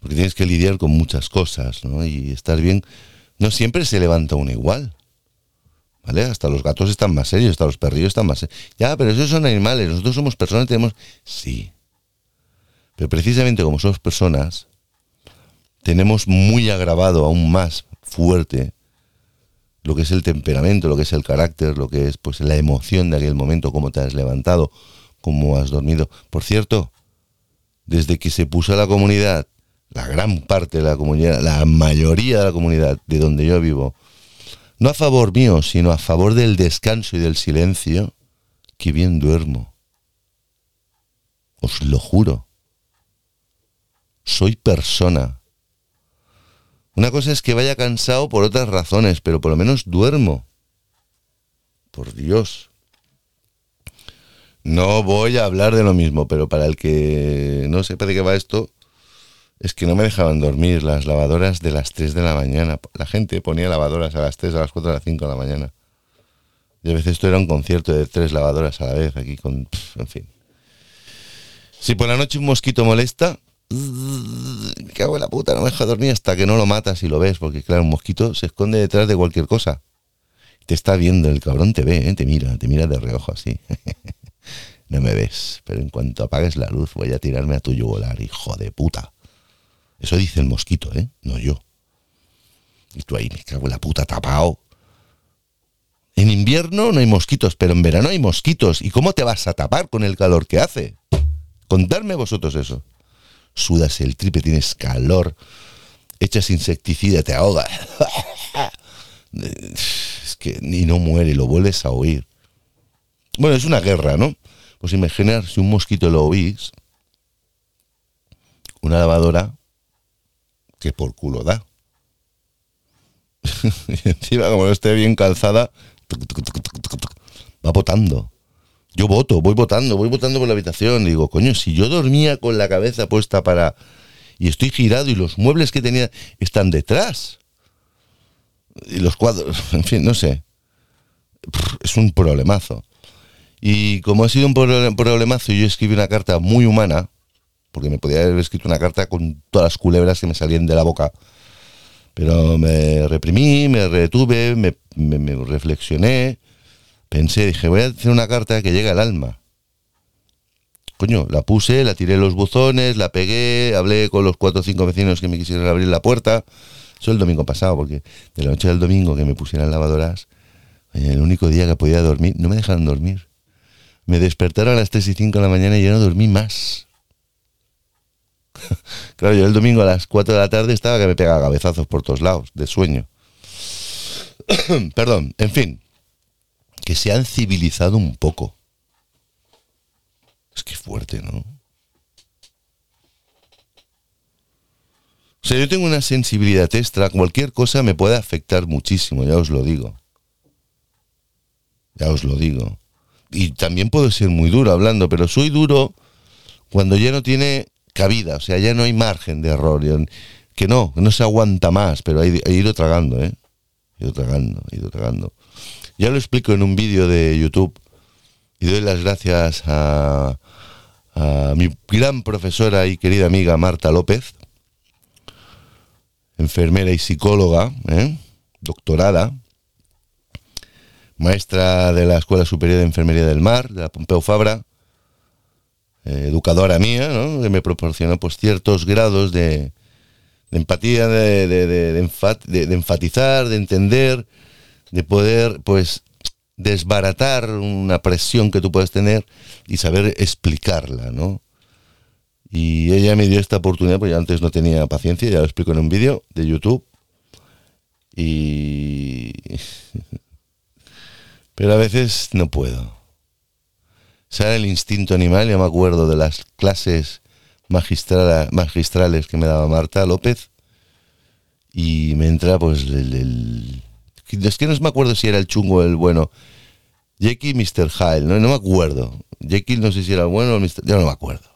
porque tienes que lidiar con muchas cosas, ¿no? Y estar bien, no siempre se levanta uno igual. ¿Vale? Hasta los gatos están más serios, hasta los perrillos están más serios. Ya, pero esos son animales, nosotros somos personas, tenemos... Sí. Pero precisamente como somos personas, tenemos muy agravado aún más fuerte lo que es el temperamento, lo que es el carácter, lo que es pues la emoción de aquel momento, cómo te has levantado, cómo has dormido. Por cierto, desde que se puso la comunidad, la gran parte de la comunidad, la mayoría de la comunidad de donde yo vivo, no a favor mío, sino a favor del descanso y del silencio, que bien duermo. Os lo juro. Soy persona. Una cosa es que vaya cansado por otras razones, pero por lo menos duermo. Por Dios. No voy a hablar de lo mismo, pero para el que no sepa de qué va esto, es que no me dejaban dormir las lavadoras de las 3 de la mañana. La gente ponía lavadoras a las 3, a las 4, a las 5 de la mañana. Y a veces esto era un concierto de tres lavadoras a la vez, aquí con... en fin. Si por la noche un mosquito molesta, me cago en la puta, no me deja dormir hasta que no lo matas y lo ves, porque claro, un mosquito se esconde detrás de cualquier cosa. Te está viendo, el cabrón te ve, ¿eh? te mira, te mira de reojo así. no me ves, pero en cuanto apagues la luz voy a tirarme a tu yugular, hijo de puta. Eso dice el mosquito, ¿eh? No yo. Y tú ahí, me cago en la puta, tapado. En invierno no hay mosquitos, pero en verano hay mosquitos. ¿Y cómo te vas a tapar con el calor que hace? Contadme vosotros eso. Sudas el tripe, tienes calor, echas insecticida, te ahoga. Es que ni no muere, lo vuelves a oír. Bueno, es una guerra, ¿no? Pues imaginar si un mosquito lo oís, una lavadora que por culo da. y encima, como no esté bien calzada, va votando. Yo voto, voy votando, voy votando por la habitación. Digo, coño, si yo dormía con la cabeza puesta para. y estoy girado y los muebles que tenía están detrás. Y los cuadros, en fin, no sé. Es un problemazo. Y como ha sido un problemazo, yo escribí una carta muy humana, porque me podía haber escrito una carta con todas las culebras que me salían de la boca. Pero me reprimí, me retuve, me, reflexioné, pensé, dije, voy a hacer una carta que llegue al alma. Coño, la puse, la tiré los buzones, la pegué, hablé con los cuatro o cinco vecinos que me quisieron abrir la puerta. Eso el domingo pasado, porque de la noche del domingo que me pusieran lavadoras, oye, el único día que podía dormir, no me dejaron dormir. Me despertaron a las 3 y 5 de la mañana y yo no dormí más. claro, yo el domingo a las 4 de la tarde estaba que me pegaba cabezazos por todos lados, de sueño. Perdón, en fin, que se han civilizado un poco. Es que fuerte, ¿no? O sea, yo tengo una sensibilidad extra, cualquier cosa me puede afectar muchísimo, ya os lo digo. Ya os lo digo. Y también puedo ser muy duro hablando, pero soy duro cuando ya no tiene cabida, o sea, ya no hay margen de error. Que no, no se aguanta más, pero he, ido tragando, ¿eh? He ido tragando, he ido tragando. Ya lo explico en un vídeo de YouTube y doy las gracias a, a mi gran profesora y querida amiga Marta López, enfermera y psicóloga, ¿eh? doctorada, maestra de la Escuela Superior de Enfermería del Mar, de la Pompeu Fabra, eh, educadora mía, ¿no? que me proporcionó pues, ciertos grados de, empatía, de, de- de- de enfat- de- de enfatizar, de entender, de poder pues desbaratar una presión que tú puedes tener y saber explicarla, ¿no? Y ella me dio esta oportunidad, porque antes no tenía paciencia, ya lo explico en un vídeo de YouTube. Y... Pero a veces no puedo. Sale el instinto animal, ya me acuerdo de las clases magistrales que me daba Marta López. Y me entra pues el... Es que no me acuerdo si era el chungo o el bueno. Jekyll y Mr. Hyde, ¿no? no me acuerdo. Jekyll no sé si era el bueno o Mr. Ya no me acuerdo.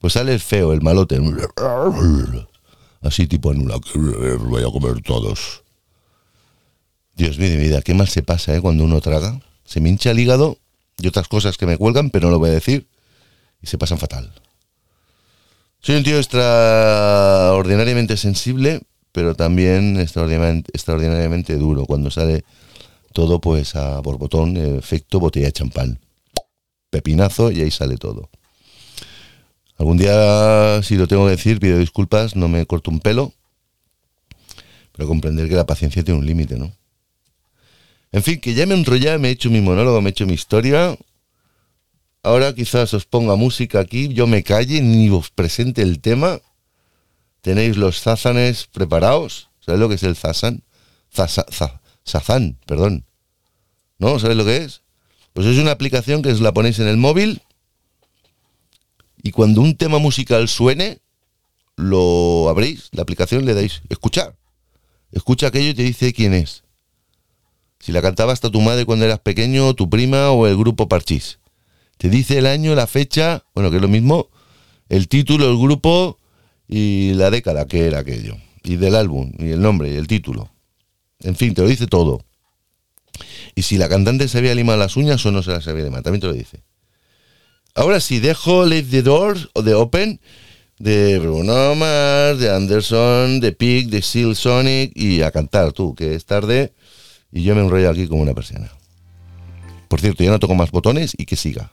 Pues sale el feo, el malote. Así tipo anula, que voy a comer todos. Dios mío de vida, qué mal se pasa ¿eh? cuando uno traga. Se me hincha el hígado y otras cosas que me cuelgan, pero no lo voy a decir. Y se pasan fatal. Soy un tío extraordinariamente sensible, pero también extraordinariamente, duro. Cuando sale todo, pues a borbotón, efecto botella de champán. Pepinazo y ahí sale todo. Algún día, si lo tengo que decir, pido disculpas, no me corto un pelo, pero comprender que la paciencia tiene un límite, ¿no? En fin, que ya me enrollé, me he hecho mi monólogo, me he hecho mi historia. Ahora quizás os ponga música aquí, yo me calle, ni os presente el tema. Tenéis los zazanes preparados. ¿Sabéis lo que es el zazan? Zaza- za- Zazán, perdón. ¿No? ¿Sabéis lo que es? Pues es una aplicación que os la ponéis en el móvil y cuando un tema musical suene, lo abrís, la aplicación le dais escuchar. Escucha aquello y te dice quién es. Si la cantaba hasta tu madre cuando eras pequeño, tu prima o el grupo Parchís. Te dice el año, la fecha, bueno, que es lo mismo, el título, el grupo y la década que era aquello. Y del álbum, y el nombre, y el título. En fin, te lo dice todo. Y si la cantante se había limado las uñas o no se las había limado, también te lo dice. Ahora sí, dejo Leave the Doors o The Open de Bruno Mars, de Anderson, de Pig, de Seal Sonic y a cantar tú, que es tarde y yo me enrollo aquí como una persiana. Por cierto, ya no toco más botones y que siga.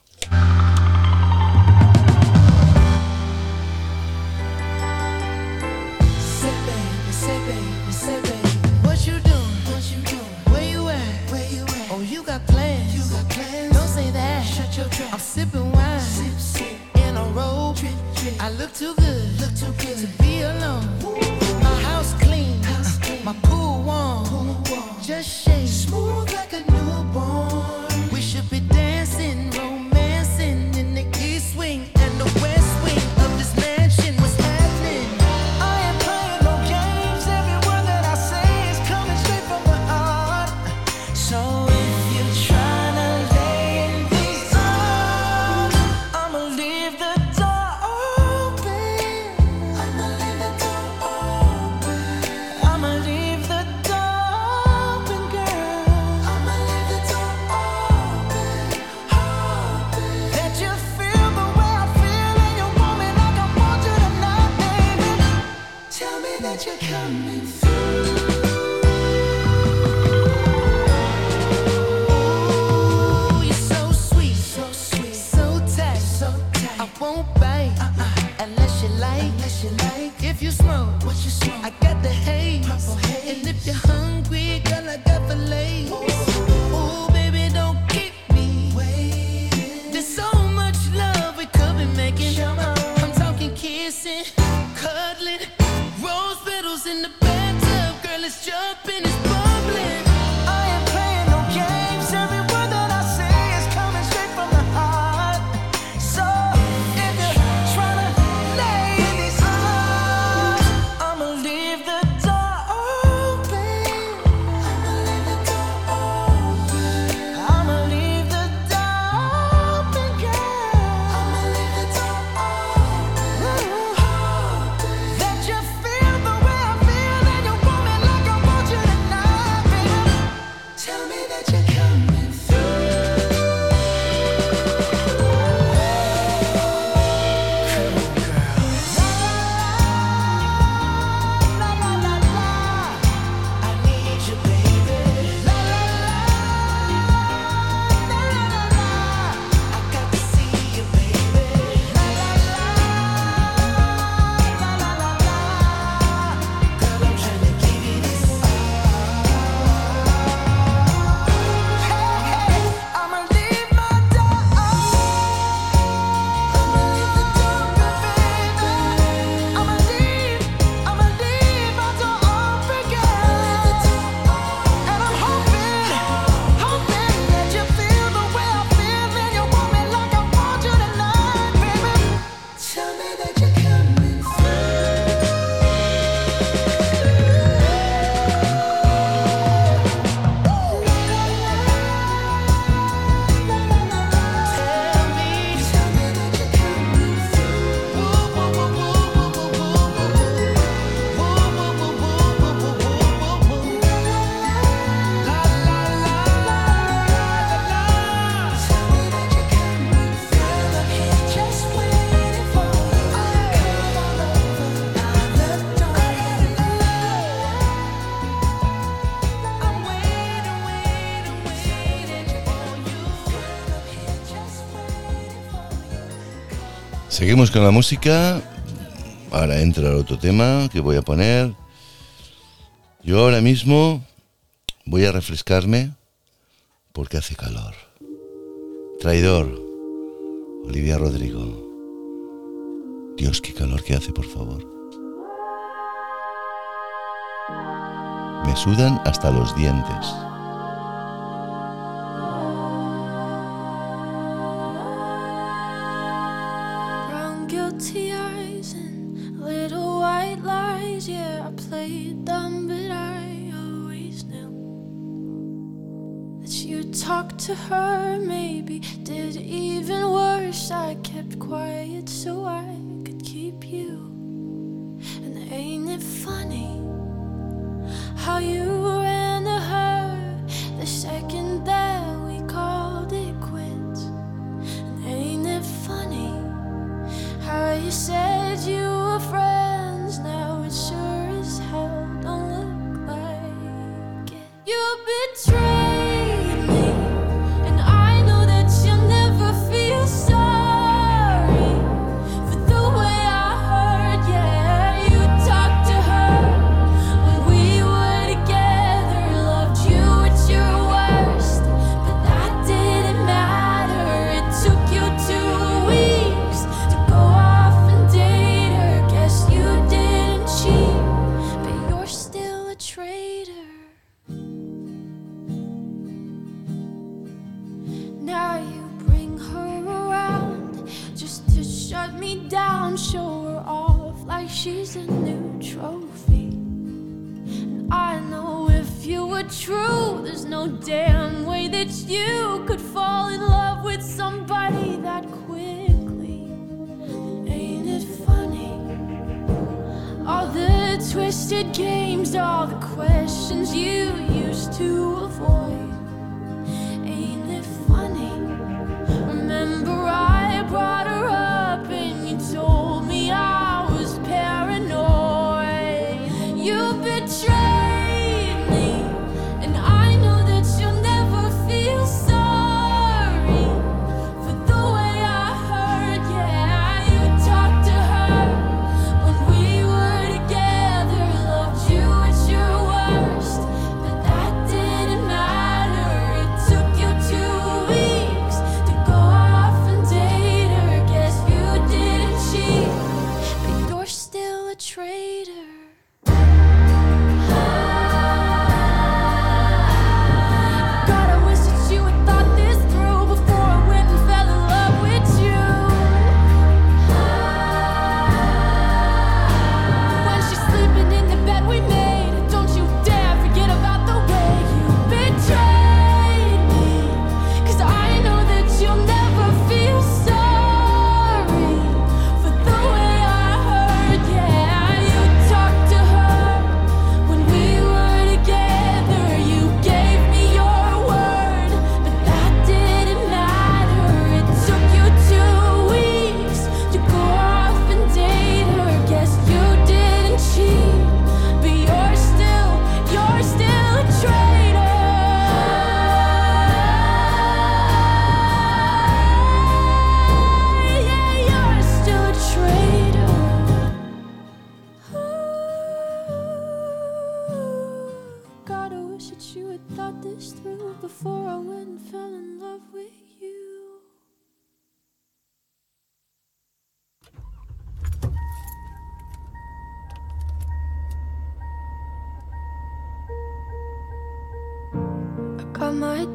con la música. Ahora entra el otro tema que voy a poner. Yo ahora mismo voy a refrescarme porque hace calor. Traidor, Olivia Rodrigo. Dios, qué calor que hace, por favor. Me sudan hasta los dientes. even worse, I kept quiet so I could keep you. And ain't it funny how you?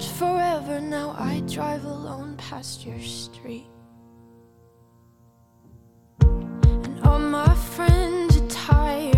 said forever, now I drive alone past your street. And all my friends are tired.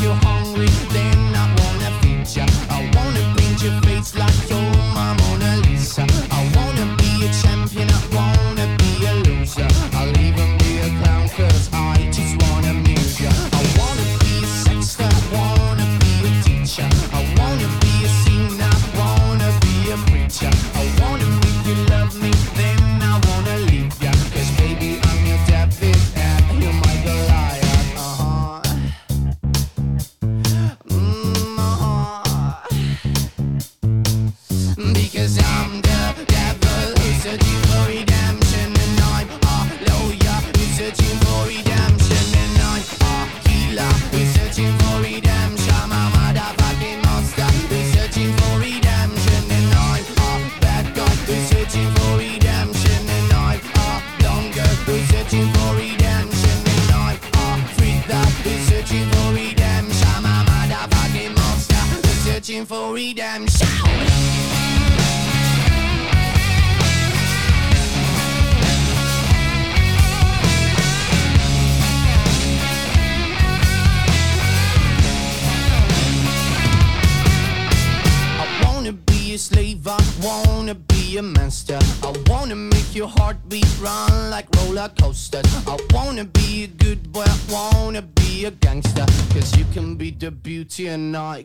you're hungry, then I wanna feed ya. I wanna paint your face like you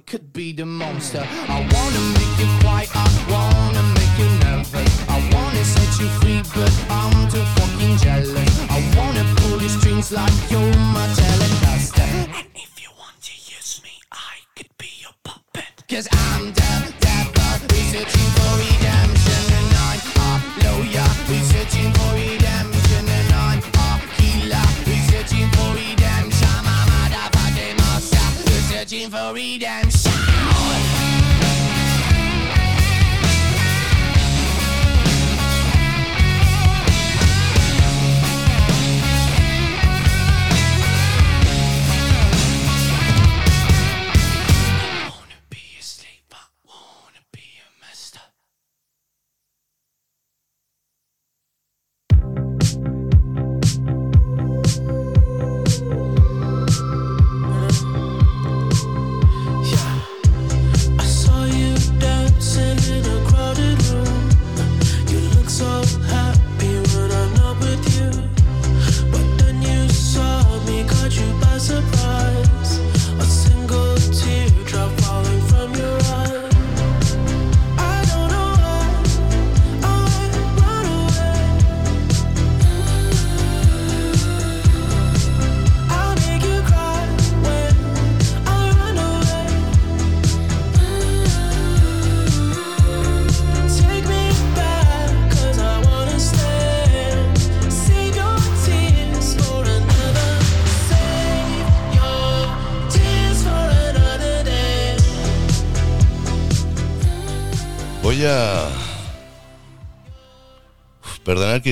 could be the monster. I wanna make you quiet, I wanna make you nervous. I wanna set you free, but I'm too fucking jealous. I wanna pull your strings like you're my telecaster. And if you want to use me, I could be your puppet. Cause I'm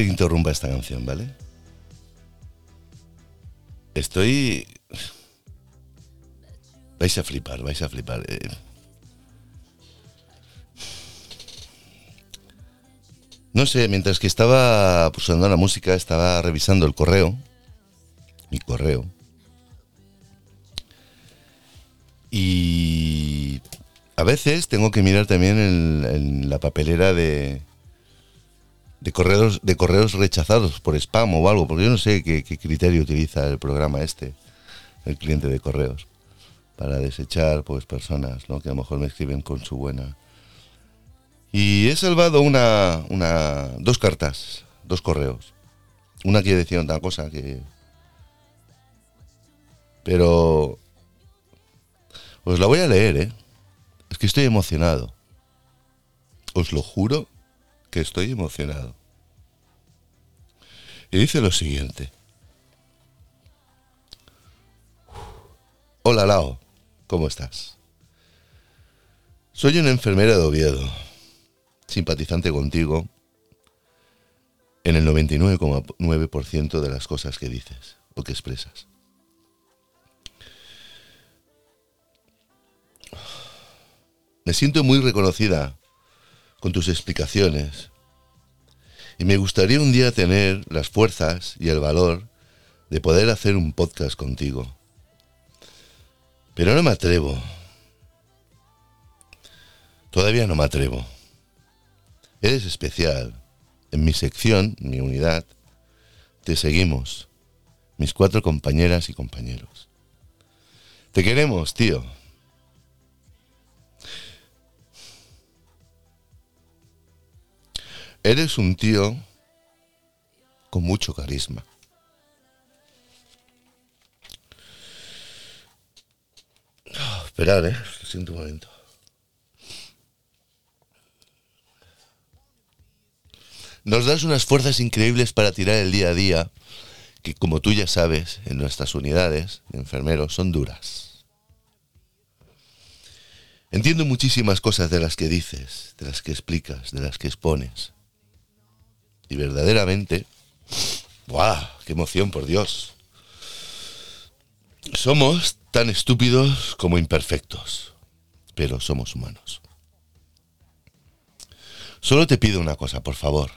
que interrumpa esta canción, ¿vale? Estoy... Vais a flipar, vais a flipar. eh. No sé, mientras que estaba pulsando la música, estaba revisando el correo, mi correo, y a veces tengo que mirar también en la papelera de, de correos de correos rechazados por spam o algo, porque yo no sé qué, criterio utiliza el programa este, el cliente de correos, para desechar pues personas ¿no? que a lo mejor me escriben con su buena. Y he salvado una, una dos cartas, dos correos. Una que decía una cosa que. Pero. Os la voy a leer, ¿eh? Es que estoy emocionado. Os lo juro que estoy emocionado. Y dice lo siguiente. Hola Lao, ¿cómo estás? Soy una enfermera de Oviedo, simpatizante contigo en el 99,9% de las cosas que dices o que expresas. Me siento muy reconocida con tus explicaciones y me gustaría un día tener las fuerzas y el valor de poder hacer un podcast contigo. Pero no me atrevo. Todavía no me atrevo. Eres especial. En mi sección, mi unidad, te seguimos, mis cuatro compañeras y compañeros. Te queremos, tío. Eres un tío con mucho carisma. Ah, esperar, eh. Siento un momento. Nos das unas fuerzas increíbles para tirar el día a día, que como tú ya sabes, en nuestras unidades de enfermeros son duras. Entiendo muchísimas cosas de las que dices, de las que explicas, de las que expones. Y verdaderamente, ¡buah! ¡Qué emoción, por Dios! Somos tan estúpidos como imperfectos, pero somos humanos. Solo te pido una cosa, por favor.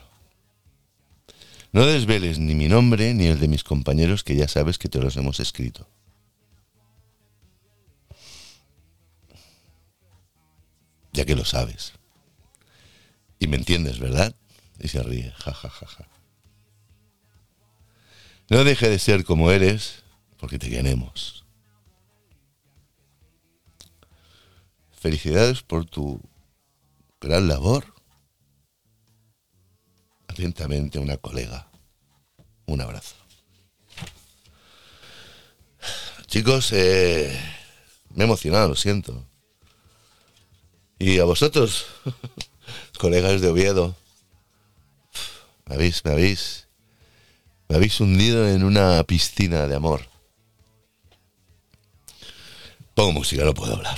No desveles ni mi nombre ni el de mis compañeros que ya sabes que te los hemos escrito. Ya que lo sabes. Y me entiendes, ¿verdad? Y se ríe, ja, ja, ja, ja. No deje de ser como eres, porque te queremos. Felicidades por tu gran labor. Atentamente, una colega. Un abrazo. Chicos, eh, me he emocionado, lo siento. Y a vosotros, colegas de Oviedo. Me habéis, me habéis, me habéis hundido en una piscina de amor. Pongo música, no puedo hablar.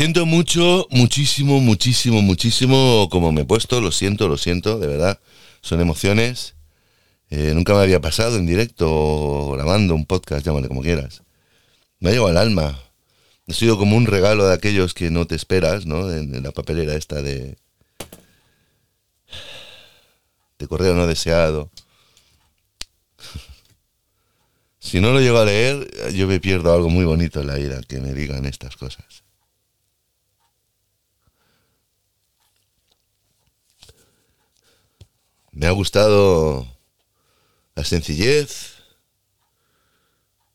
Siento mucho, muchísimo, muchísimo, muchísimo como me he puesto, lo siento, lo siento, de verdad. Son emociones. Eh, nunca me había pasado en directo grabando un podcast, llámale como quieras. Me ha llegado al alma. Ha sido como un regalo de aquellos que no te esperas, ¿no? En, la papelera esta de. de correo no deseado. Si no lo llego a leer, yo me pierdo algo muy bonito en la vida que me digan estas cosas. Me ha gustado la sencillez,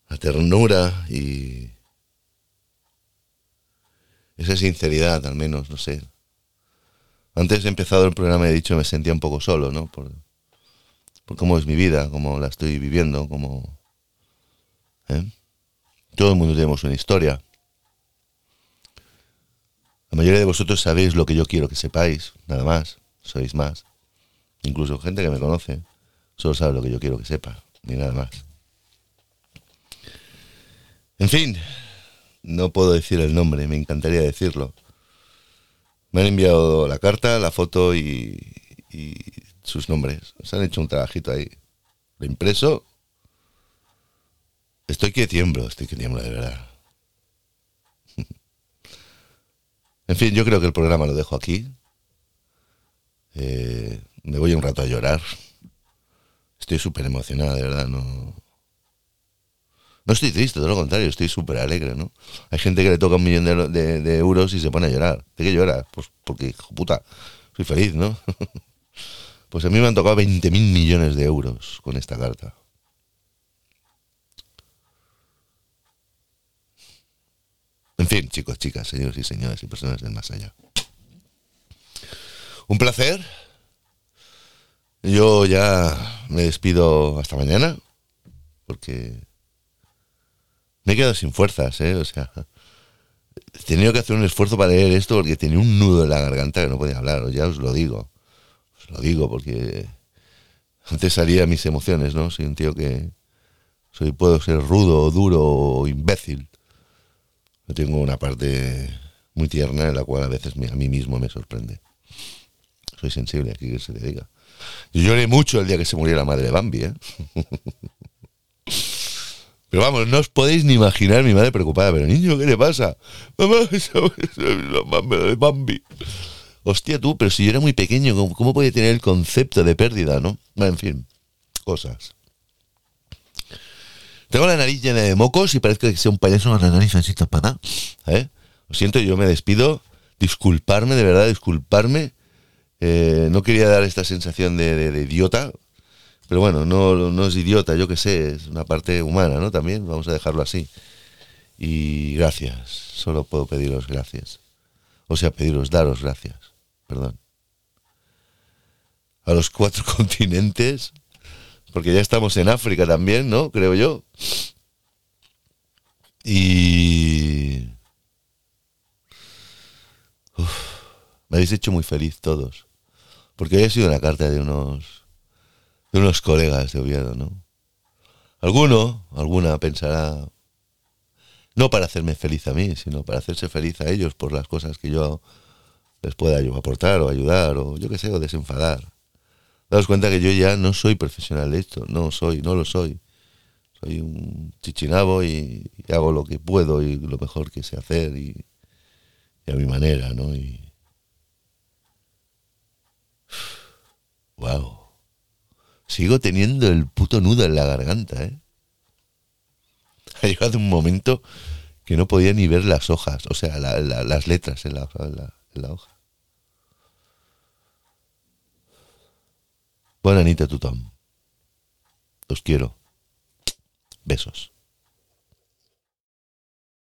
la ternura y esa sinceridad, al menos, no sé. Antes de empezado el programa he dicho me sentía un poco solo, ¿no? Por, por cómo es mi vida, cómo la estoy viviendo, cómo... ¿eh? Todo el mundo tenemos una historia. La mayoría de vosotros sabéis lo que yo quiero que sepáis, nada más, sois más. Incluso gente que me conoce solo sabe lo que yo quiero que sepa, ni nada más. En fin, no puedo decir el nombre, me encantaría decirlo. Me han enviado la carta, la foto y, y sus nombres. Se han hecho un trabajito ahí. Lo impreso. Estoy que tiemblo, estoy que tiemblo de verdad. En fin, yo creo que el programa lo dejo aquí. Eh, me voy un rato a llorar. Estoy súper emocionada, de verdad, no. No estoy triste, todo lo contrario, estoy súper alegre, ¿no? Hay gente que le toca un millón de, euros y se pone a llorar. ¿De qué llora? Pues porque, hijo puta, soy feliz, ¿no? pues a mí me han tocado 20 mil millones de euros con esta carta. En fin, chicos, chicas, señores y señoras y personas del más allá. Un placer. Yo ya me despido hasta mañana, porque me he quedado sin fuerzas, ¿eh? O sea, he tenido que hacer un esfuerzo para leer esto porque tenía un nudo en la garganta que no podía hablar, ya os lo digo. Os lo digo porque antes salía mis emociones, ¿no? Soy un tío que soy, puedo ser rudo, duro o imbécil. Tengo una parte muy tierna en la cual a veces a mí mismo me sorprende. Soy sensible, aquí que se le diga. Yo lloré mucho el día que se murió la madre de Bambi, ¿eh? Pero vamos, no os podéis ni imaginar mi madre preocupada. Pero niño, ¿qué le pasa? Mamá, de Bambi. Hostia tú, pero si yo era muy pequeño, ¿cómo, podía tener el concepto de pérdida, no? En fin, cosas. Tengo la nariz llena de mocos y parece que sea un payaso con la nariz así tapada. ¿eh? Lo siento, yo me despido. Disculparme, de verdad, disculparme. Eh, no quería dar esta sensación de, idiota. Pero bueno, no, no es idiota, yo qué sé, es una parte humana, ¿no? También, vamos a dejarlo así. Y gracias, solo puedo pediros gracias. O sea, pediros, daros gracias, perdón. A los cuatro continentes, porque ya estamos en África también, ¿no? Creo yo. Y... Me habéis hecho muy feliz todos. Porque hoy ha sido una carta de unos... de unos colegas de Oviedo, ¿no? Alguno, alguna pensará... No para hacerme feliz a mí, sino para hacerse feliz a ellos por las cosas que yo les pueda aportar o ayudar o yo qué sé, o desenfadar. Daos cuenta que yo ya no soy profesional de esto, no soy, no lo soy. Soy un chichinabo y, hago lo que puedo y lo mejor que sé hacer y, a mi manera, ¿no? Wow. Sigo teniendo el puto nudo en la garganta, ¿eh? Ha llegado un momento que no podía ni ver las hojas, o sea, la- la- las letras en la, hoja. Buena nit a tothom. Os quiero. Besos.